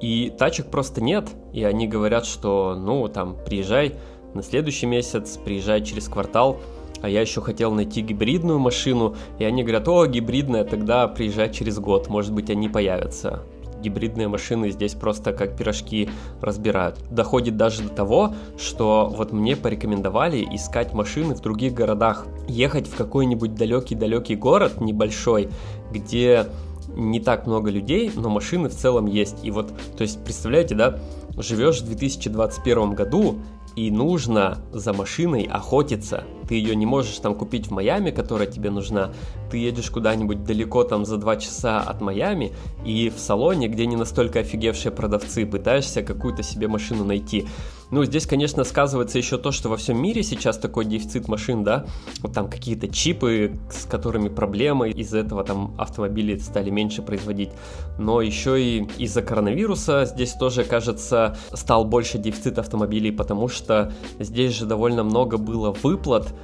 и тачек просто нет, и они говорят, что, ну, там, приезжай на следующий месяц, приезжай через квартал, а я еще хотел найти гибридную машину, и они говорят, о, гибридная, тогда приезжай через год, может быть, они появятся гибридные машины здесь просто как пирожки разбирают. Доходит даже до того, что вот мне порекомендовали искать машины в других городах. Ехать в какой-нибудь далекий-далекий город небольшой, где не так много людей, но машины в целом есть. И вот, то есть, представляете, да, живешь в 2021 году, и нужно за машиной охотиться. Ты ее не можешь там купить в Майами, которая тебе нужна. Ты едешь куда-нибудь далеко там за два часа от Майами, и в салоне, где не настолько офигевшие продавцы, пытаешься какую-то себе машину найти. Ну, здесь, конечно, сказывается еще то, что во всем мире сейчас такой дефицит машин, да, вот там какие-то чипы, с которыми проблемы, из-за этого там автомобили стали меньше производить, но еще и из-за коронавируса здесь тоже, кажется, стал больше дефицит автомобилей, потому что здесь же довольно много было выплат,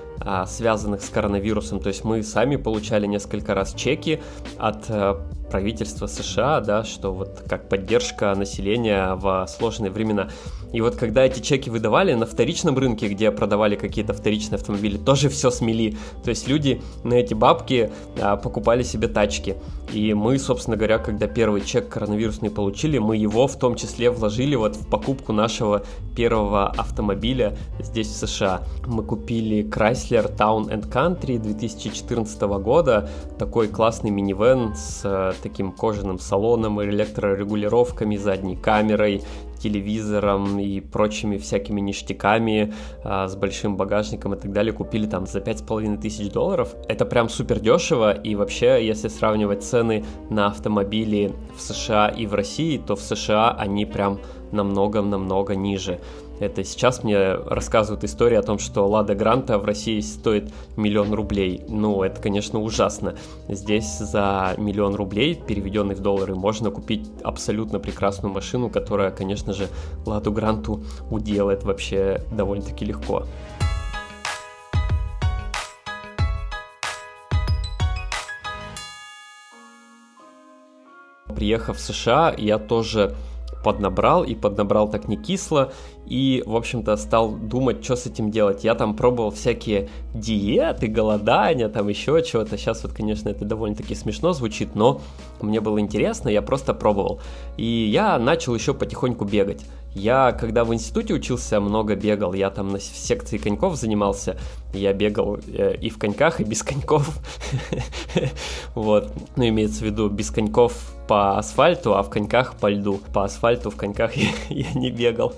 связанных с коронавирусом. То есть мы сами получали несколько раз чеки от а, правительства США, да, что вот как поддержка населения в сложные времена. И вот когда эти чеки выдавали на вторичном рынке, где продавали какие-то вторичные автомобили, тоже все смели. То есть люди на эти бабки а, покупали себе тачки. И мы, собственно говоря, когда первый чек коронавирусный получили, мы его в том числе вложили вот в покупку нашего первого автомобиля здесь в США. Мы купили Chrysler Town and Country 2014 года, такой классный минивэн с э, таким кожаным салоном, электрорегулировками, задней камерой, телевизором и прочими всякими ништяками а, с большим багажником и так далее купили там за пять с половиной тысяч долларов. Это прям супер дешево и вообще, если сравнивать цены на автомобили в США и в России, то в США они прям намного-намного ниже. Это сейчас мне рассказывают историю о том, что Лада Гранта в России стоит миллион рублей. Ну, это, конечно, ужасно. Здесь за миллион рублей, переведенный в доллары, можно купить абсолютно прекрасную машину, которая, конечно же, Ладу Гранту уделает вообще довольно-таки легко. Приехав в США, я тоже поднабрал, и поднабрал так не кисло, и, в общем-то, стал думать, что с этим делать. Я там пробовал всякие диеты, голодания, там еще чего-то. Сейчас вот, конечно, это довольно-таки смешно звучит, но мне было интересно, я просто пробовал. И я начал еще потихоньку бегать. Я, когда в институте учился, много бегал. Я там на секции коньков занимался. Я бегал э, и в коньках, и без коньков. Вот. Ну, имеется в виду без коньков по асфальту, а в коньках по льду. По асфальту в коньках я не бегал.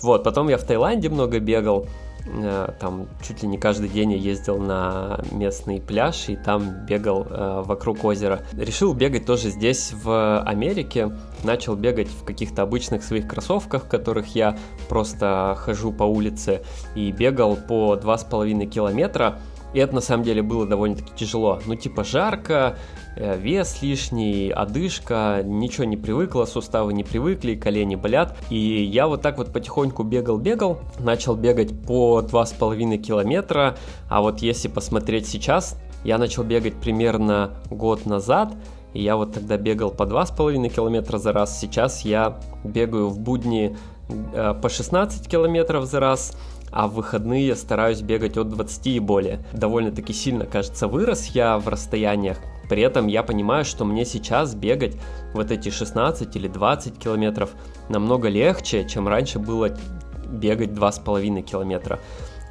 Вот, потом я в Таиланде много бегал. Э, там чуть ли не каждый день я ездил на местный пляж и там бегал э, вокруг озера. Решил бегать тоже здесь, в Америке. Начал бегать в каких-то обычных своих кроссовках, в которых я просто хожу по улице и бегал по 2,5 километра. И это на самом деле было довольно-таки тяжело. Ну, типа жарко, вес лишний, одышка, ничего не привыкла, суставы не привыкли, колени болят. И я вот так вот потихоньку бегал-бегал, начал бегать по 2,5 километра, а вот если посмотреть сейчас, я начал бегать примерно год назад, и я вот тогда бегал по 2,5 километра за раз, сейчас я бегаю в будни э, по 16 километров за раз, а в выходные стараюсь бегать от 20 и более. Довольно-таки сильно, кажется, вырос я в расстояниях, при этом я понимаю, что мне сейчас бегать вот эти 16 или 20 километров намного легче, чем раньше было бегать 2,5 километра.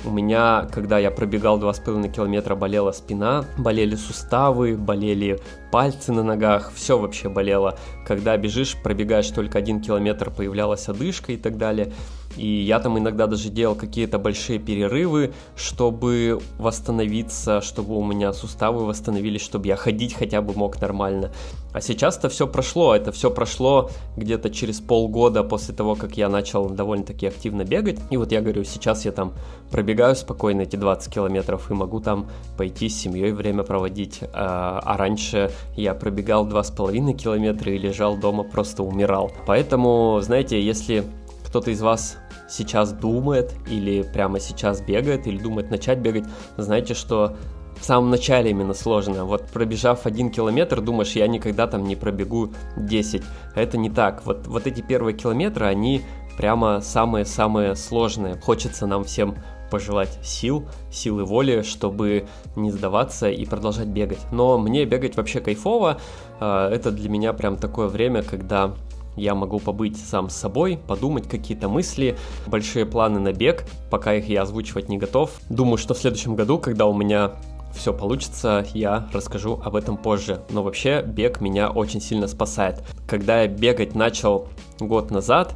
У меня, когда я пробегал 2,5 километра, болела спина, болели суставы, болели пальцы на ногах, все вообще болело. Когда бежишь, пробегаешь только один километр, появлялась одышка и так далее. И я там иногда даже делал какие-то большие перерывы, чтобы восстановиться, чтобы у меня суставы восстановились, чтобы я ходить хотя бы мог нормально. А сейчас-то все прошло, это все прошло где-то через полгода после того, как я начал довольно-таки активно бегать. И вот я говорю, сейчас я там пробегаю спокойно эти 20 километров и могу там пойти с семьей время проводить. А, а раньше я пробегал 2,5 километра и лежал дома, просто умирал. Поэтому, знаете, если кто-то из вас сейчас думает или прямо сейчас бегает или думает начать бегать, знаете, что в самом начале именно сложно. Вот пробежав один километр, думаешь, я никогда там не пробегу 10. А это не так. Вот, вот эти первые километры, они прямо самые-самые сложные. Хочется нам всем пожелать сил, силы воли, чтобы не сдаваться и продолжать бегать. Но мне бегать вообще кайфово. А, это для меня прям такое время, когда я могу побыть сам с собой, подумать какие-то мысли, большие планы на бег, пока их я озвучивать не готов. Думаю, что в следующем году, когда у меня все получится, я расскажу об этом позже. Но вообще бег меня очень сильно спасает. Когда я бегать начал год назад,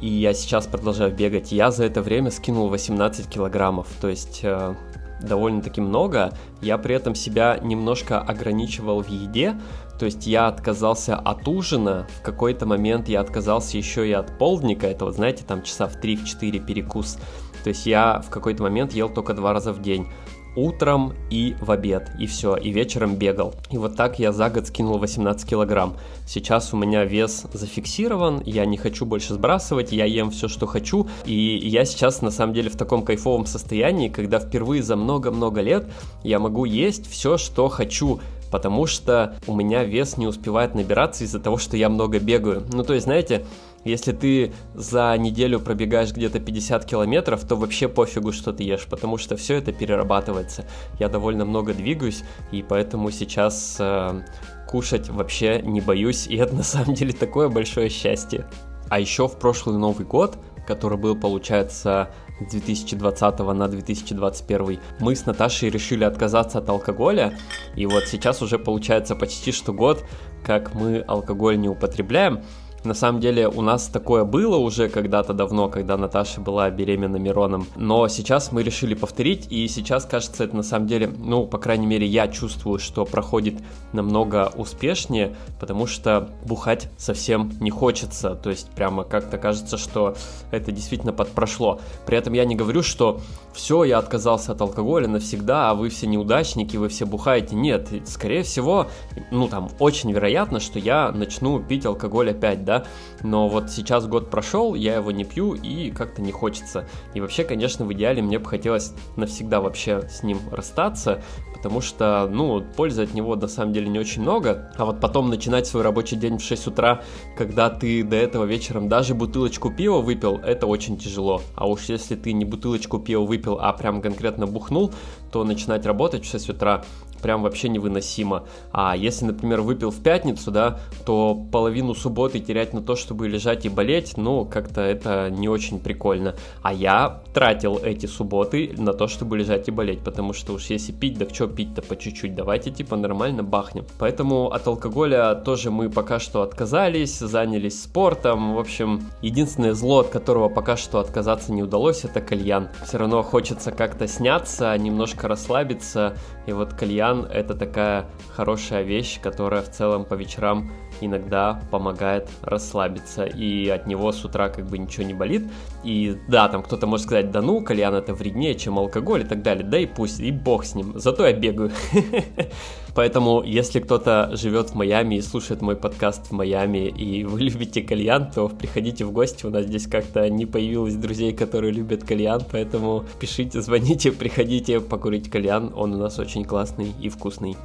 и я сейчас продолжаю бегать, я за это время скинул 18 килограммов. То есть э, довольно-таки много. Я при этом себя немножко ограничивал в еде, то есть я отказался от ужина, в какой-то момент я отказался еще и от полдника, это вот знаете, там часа в 3-4 перекус. То есть я в какой-то момент ел только два раза в день утром и в обед, и все, и вечером бегал. И вот так я за год скинул 18 килограмм. Сейчас у меня вес зафиксирован, я не хочу больше сбрасывать, я ем все, что хочу, и я сейчас на самом деле в таком кайфовом состоянии, когда впервые за много-много лет я могу есть все, что хочу, потому что у меня вес не успевает набираться из-за того, что я много бегаю. Ну, то есть, знаете, если ты за неделю пробегаешь где-то 50 километров, то вообще пофигу, что ты ешь, потому что все это перерабатывается. Я довольно много двигаюсь, и поэтому сейчас э, кушать вообще не боюсь, и это на самом деле такое большое счастье. А еще в прошлый Новый год, который был, получается, 2020 на 2021 мы с Наташей решили отказаться от алкоголя, и вот сейчас уже получается почти что год, как мы алкоголь не употребляем, на самом деле у нас такое было уже когда-то давно, когда Наташа была беременна Мироном. Но сейчас мы решили повторить, и сейчас, кажется, это на самом деле, ну, по крайней мере, я чувствую, что проходит намного успешнее, потому что бухать совсем не хочется. То есть прямо как-то кажется, что это действительно подпрошло. При этом я не говорю, что все, я отказался от алкоголя навсегда, а вы все неудачники, вы все бухаете. Нет, скорее всего, ну там очень вероятно, что я начну пить алкоголь опять, да, но вот сейчас год прошел, я его не пью и как-то не хочется. И вообще, конечно, в идеале мне бы хотелось навсегда вообще с ним расстаться, потому что, ну, пользы от него на самом деле не очень много, а вот потом начинать свой рабочий день в 6 утра, когда ты до этого вечером даже бутылочку пива выпил, это очень тяжело. А уж если ты не бутылочку пива выпил, а прям конкретно бухнул, то начинать работать в 6 утра прям вообще невыносимо. А если, например, выпил в пятницу, да, то половину субботы терять на то, чтобы лежать и болеть, ну, как-то это не очень прикольно. А я тратил эти субботы на то, чтобы лежать и болеть, потому что уж если пить, да что пить-то по чуть-чуть, давайте типа нормально бахнем. Поэтому от алкоголя тоже мы пока что отказались, занялись спортом. В общем, единственное зло, от которого пока что отказаться не удалось, это кальян. Все равно хочется как-то сняться, немножко расслабиться, и вот кальян это такая хорошая вещь, которая в целом по вечерам иногда помогает расслабиться, и от него с утра как бы ничего не болит. И да, там кто-то может сказать, да ну, кальян это вреднее, чем алкоголь и так далее. Да и пусть, и бог с ним, зато я бегаю. Поэтому, если кто-то живет в Майами и слушает мой подкаст в Майами, и вы любите кальян, то приходите в гости, у нас здесь как-то не появилось друзей, которые любят кальян, поэтому пишите, звоните, приходите покурить кальян, он у нас очень классный и вкусный.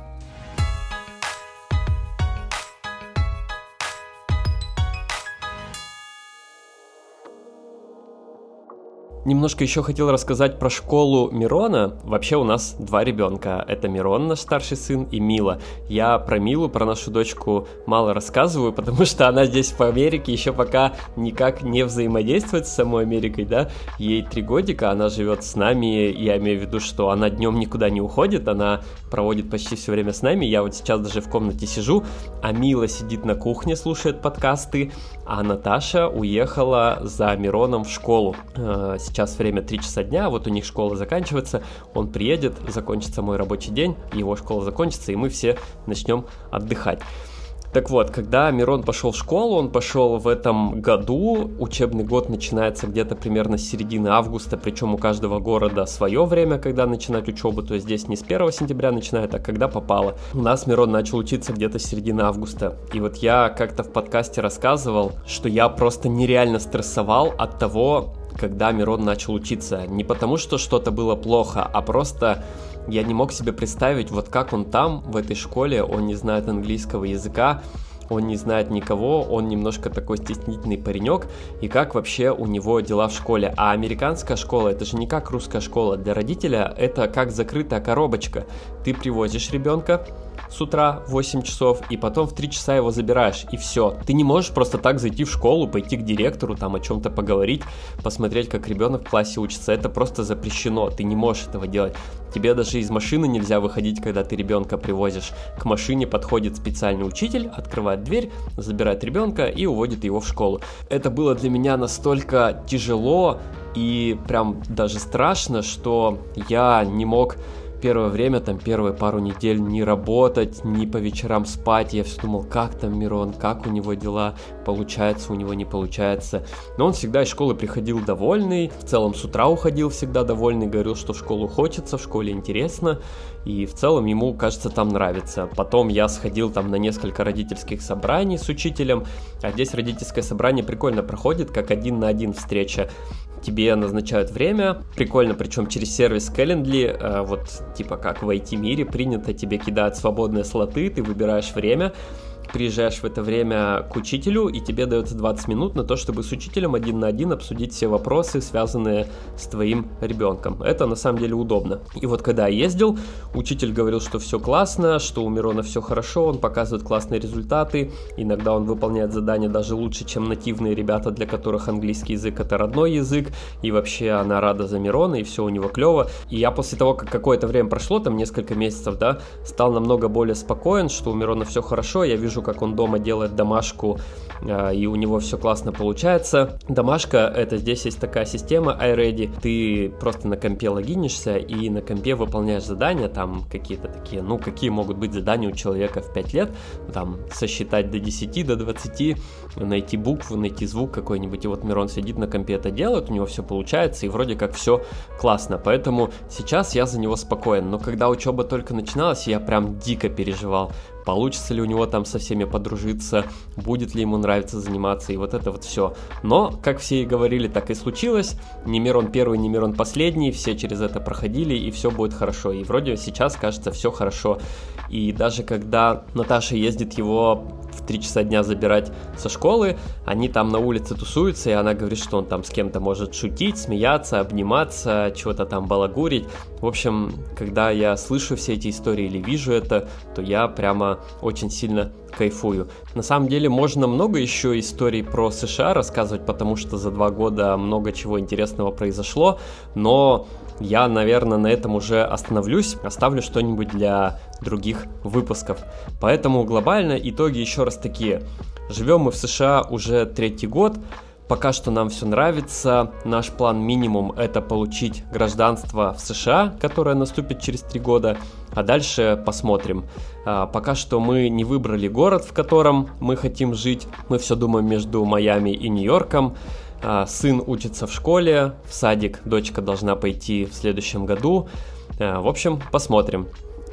Немножко еще хотел рассказать про школу Мирона. Вообще у нас два ребенка. Это Мирон, наш старший сын, и Мила. Я про Милу, про нашу дочку мало рассказываю, потому что она здесь в Америке еще пока никак не взаимодействует с самой Америкой, да. Ей три годика, она живет с нами, я имею в виду, что она днем никуда не уходит, она проводит почти все время с нами. Я вот сейчас даже в комнате сижу, а Мила сидит на кухне, слушает подкасты, а Наташа уехала за Мироном в школу. Э, сейчас время 3 часа дня, вот у них школа заканчивается, он приедет, закончится мой рабочий день, его школа закончится, и мы все начнем отдыхать. Так вот, когда Мирон пошел в школу, он пошел в этом году, учебный год начинается где-то примерно с середины августа, причем у каждого города свое время, когда начинать учебу, то есть здесь не с 1 сентября начинает, а когда попало. У нас Мирон начал учиться где-то с середины августа, и вот я как-то в подкасте рассказывал, что я просто нереально стрессовал от того, когда Мирон начал учиться. Не потому, что что-то было плохо, а просто я не мог себе представить, вот как он там, в этой школе, он не знает английского языка, он не знает никого, он немножко такой стеснительный паренек, и как вообще у него дела в школе. А американская школа, это же не как русская школа, для родителя это как закрытая коробочка. Ты привозишь ребенка, с утра в 8 часов, и потом в 3 часа его забираешь, и все. Ты не можешь просто так зайти в школу, пойти к директору, там о чем-то поговорить, посмотреть, как ребенок в классе учится. Это просто запрещено, ты не можешь этого делать. Тебе даже из машины нельзя выходить, когда ты ребенка привозишь. К машине подходит специальный учитель, открывает дверь, забирает ребенка и уводит его в школу. Это было для меня настолько тяжело и прям даже страшно, что я не мог первое время, там первые пару недель не работать, не по вечерам спать. Я все думал, как там Мирон, как у него дела, получается, у него не получается. Но он всегда из школы приходил довольный, в целом с утра уходил всегда довольный, говорил, что в школу хочется, в школе интересно, и в целом ему, кажется, там нравится. Потом я сходил там на несколько родительских собраний с учителем, а здесь родительское собрание прикольно проходит, как один на один встреча тебе назначают время, прикольно, причем через сервис Calendly, э, вот типа как в IT-мире принято, тебе кидают свободные слоты, ты выбираешь время, приезжаешь в это время к учителю, и тебе дается 20 минут на то, чтобы с учителем один на один обсудить все вопросы, связанные с твоим ребенком. Это на самом деле удобно. И вот когда я ездил, учитель говорил, что все классно, что у Мирона все хорошо, он показывает классные результаты, иногда он выполняет задания даже лучше, чем нативные ребята, для которых английский язык это родной язык, и вообще она рада за Мирона, и все у него клево. И я после того, как какое-то время прошло, там несколько месяцев, да, стал намного более спокоен, что у Мирона все хорошо, я вижу, как он дома делает домашку, а, и у него все классно получается. Домашка, это здесь есть такая система iReady, ты просто на компе логинишься и на компе выполняешь задания, там какие-то такие, ну, какие могут быть задания у человека в 5 лет, там, сосчитать до 10, до 20, найти букву, найти звук какой-нибудь, и вот Мирон сидит на компе это делает, у него все получается, и вроде как все классно, поэтому сейчас я за него спокоен, но когда учеба только начиналась, я прям дико переживал, получится ли у него там со всеми подружиться, будет ли ему нравиться заниматься, и вот это вот все. Но, как все и говорили, так и случилось. Не Мирон первый, не Мирон последний, все через это проходили, и все будет хорошо. И вроде сейчас, кажется, все хорошо. И даже когда Наташа ездит его в 3 часа дня забирать со школы, они там на улице тусуются, и она говорит, что он там с кем-то может шутить, смеяться, обниматься, чего-то там балагурить. В общем, когда я слышу все эти истории или вижу это, то я прямо очень сильно кайфую. На самом деле можно много еще историй про США рассказывать, потому что за два года много чего интересного произошло, но я, наверное, на этом уже остановлюсь, оставлю что-нибудь для других выпусков. Поэтому глобально итоги еще раз такие. Живем мы в США уже третий год, Пока что нам все нравится. Наш план минимум это получить гражданство в США, которое наступит через три года. А дальше посмотрим. А, пока что мы не выбрали город, в котором мы хотим жить. Мы все думаем между Майами и Нью-Йорком. А, сын учится в школе, в садик дочка должна пойти в следующем году. А, в общем, посмотрим.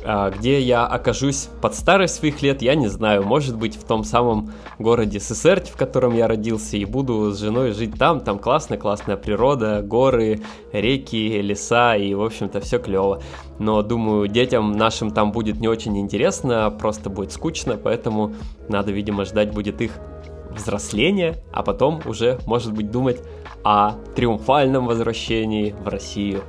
А, где я окажусь под старость своих лет, я не знаю. Может быть, в том самом городе Сесерти, в котором я родился, и буду с женой жить там. Там классная, классная природа, горы, реки, леса, и, в общем-то, все клево. Но, думаю, детям нашим там будет не очень интересно, просто будет скучно, поэтому надо, видимо, ждать будет их взросления, а потом уже, может быть, думать о триумфальном возвращении в Россию.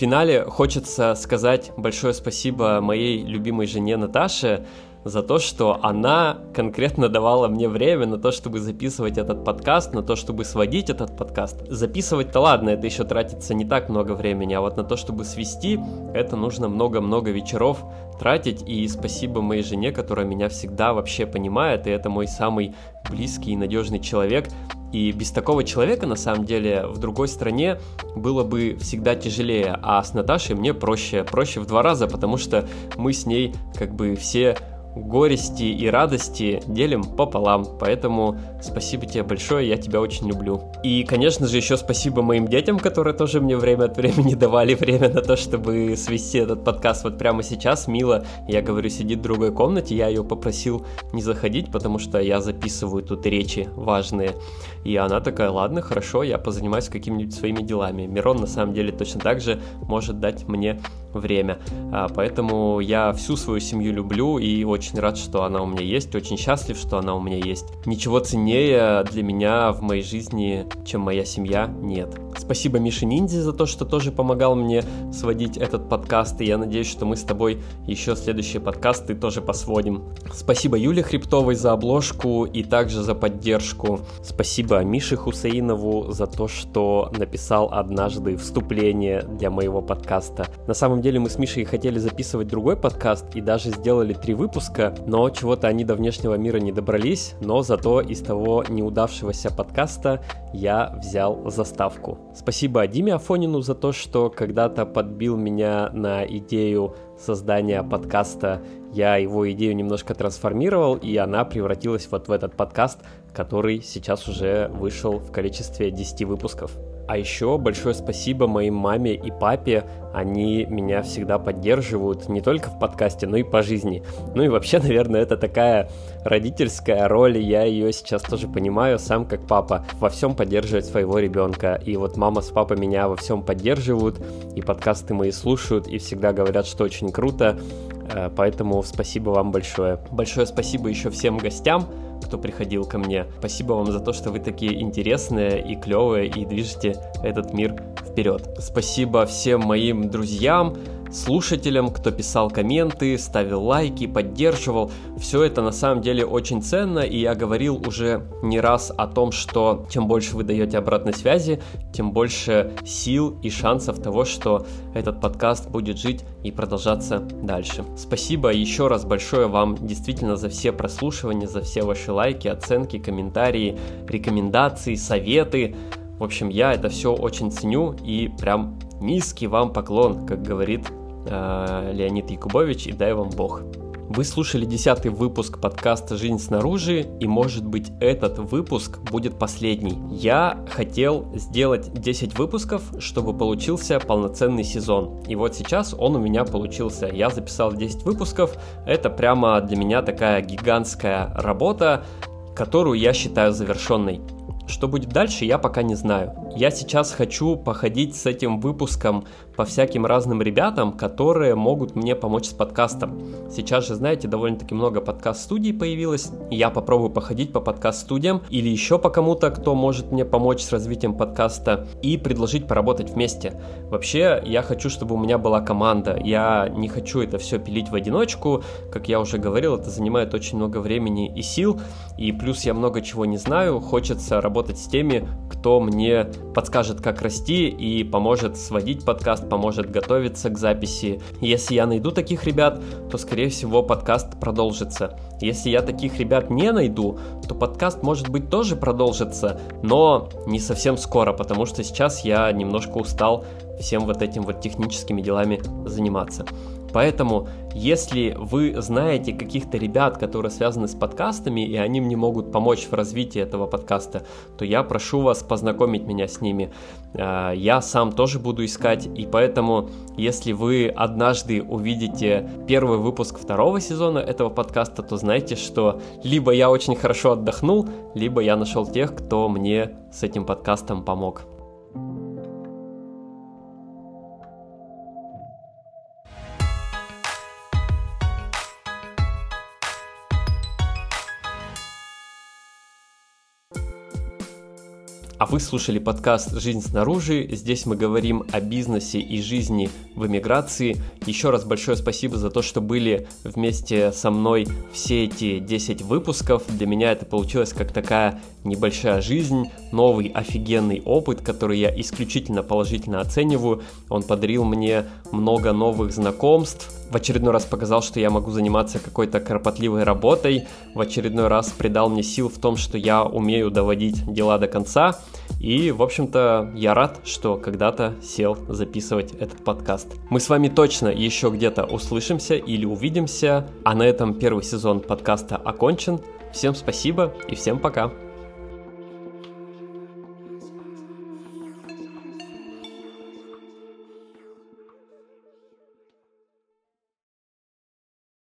Финале хочется сказать большое спасибо моей любимой жене Наташе за то, что она конкретно давала мне время на то, чтобы записывать этот подкаст, на то, чтобы сводить этот подкаст. Записывать-то ладно, это еще тратится не так много времени, а вот на то, чтобы свести, это нужно много-много вечеров тратить. И спасибо моей жене, которая меня всегда вообще понимает, и это мой самый близкий и надежный человек. И без такого человека, на самом деле, в другой стране было бы всегда тяжелее, а с Наташей мне проще, проще в два раза, потому что мы с ней как бы все горести и радости делим пополам. Поэтому спасибо тебе большое, я тебя очень люблю. И, конечно же, еще спасибо моим детям, которые тоже мне время от времени давали время на то, чтобы свести этот подкаст вот прямо сейчас. Мила, я говорю, сидит в другой комнате, я ее попросил не заходить, потому что я записываю тут речи важные. И она такая, ладно, хорошо, я позанимаюсь какими-нибудь своими делами. Мирон на самом деле точно так же может дать мне время. А, поэтому я всю свою семью люблю и очень рад, что она у меня есть, очень счастлив, что она у меня есть. Ничего ценнее для меня в моей жизни, чем моя семья, нет. Спасибо Мише Ниндзе за то, что тоже помогал мне сводить этот подкаст, и я надеюсь, что мы с тобой еще следующие подкасты тоже посводим. Спасибо Юле Хребтовой за обложку и также за поддержку. Спасибо Мише Хусейнову за то, что написал однажды вступление для моего подкаста. На самом деле мы с Мишей хотели записывать другой подкаст и даже сделали три выпуска, но чего-то они до внешнего мира не добрались, но зато из того неудавшегося подкаста я взял заставку. Спасибо Диме Афонину за то, что когда-то подбил меня на идею создания подкаста. Я его идею немножко трансформировал, и она превратилась вот в этот подкаст, который сейчас уже вышел в количестве 10 выпусков. А еще большое спасибо моим маме и папе. Они меня всегда поддерживают не только в подкасте, но и по жизни. Ну и вообще, наверное, это такая родительская роль. Я ее сейчас тоже понимаю, сам как папа, во всем поддерживать своего ребенка. И вот мама с папой меня во всем поддерживают, и подкасты мои слушают, и всегда говорят, что очень круто. Э, поэтому спасибо вам большое. Большое спасибо еще всем гостям, кто приходил ко мне. Спасибо вам за то, что вы такие интересные и клевые и движете этот мир вперед. Спасибо всем моим друзьям, слушателям, кто писал комменты, ставил лайки, поддерживал. Все это на самом деле очень ценно, и я говорил уже не раз о том, что чем больше вы даете обратной связи, тем больше сил и шансов того, что этот подкаст будет жить и продолжаться дальше. Спасибо еще раз большое вам действительно за все прослушивания, за все ваши лайки, оценки, комментарии, рекомендации, советы. В общем, я это все очень ценю и прям низкий вам поклон, как говорит э, Леонид Якубович, и дай вам Бог. Вы слушали десятый выпуск подкаста «Жизнь снаружи», и может быть этот выпуск будет последний. Я хотел сделать 10 выпусков, чтобы получился полноценный сезон. И вот сейчас он у меня получился. Я записал 10 выпусков. Это прямо для меня такая гигантская работа, которую я считаю завершенной. Что будет дальше, я пока не знаю. Я сейчас хочу походить с этим выпуском по всяким разным ребятам, которые могут мне помочь с подкастом. Сейчас же, знаете, довольно-таки много подкаст-студий появилось. Я попробую походить по подкаст-студиям или еще по кому-то, кто может мне помочь с развитием подкаста и предложить поработать вместе. Вообще, я хочу, чтобы у меня была команда. Я не хочу это все пилить в одиночку. Как я уже говорил, это занимает очень много времени и сил. И плюс я много чего не знаю. Хочется работать с теми, кто мне подскажет, как расти и поможет сводить подкаст, поможет готовиться к записи. Если я найду таких ребят, то, скорее всего, подкаст продолжится. Если я таких ребят не найду, то подкаст, может быть, тоже продолжится, но не совсем скоро, потому что сейчас я немножко устал всем вот этим вот техническими делами заниматься. Поэтому, если вы знаете каких-то ребят, которые связаны с подкастами, и они мне могут помочь в развитии этого подкаста, то я прошу вас познакомить меня с ними. А, я сам тоже буду искать, и поэтому, если вы однажды увидите первый выпуск второго сезона этого подкаста, то знайте, что либо я очень хорошо отдохнул, либо я нашел тех, кто мне с этим подкастом помог. А вы слушали подкаст «Жизнь снаружи». Здесь мы говорим о бизнесе и жизни в эмиграции. Еще раз большое спасибо за то, что были вместе со мной все эти 10 выпусков. Для меня это получилось как такая небольшая жизнь, новый офигенный опыт, который я исключительно положительно оцениваю. Он подарил мне много новых знакомств, в очередной раз показал, что я могу заниматься какой-то кропотливой работой, в очередной раз придал мне сил в том, что я умею доводить дела до конца, и, в общем-то, я рад, что когда-то сел записывать этот подкаст. Мы с вами точно еще где-то услышимся или увидимся, а на этом первый сезон подкаста окончен. Всем спасибо и всем пока!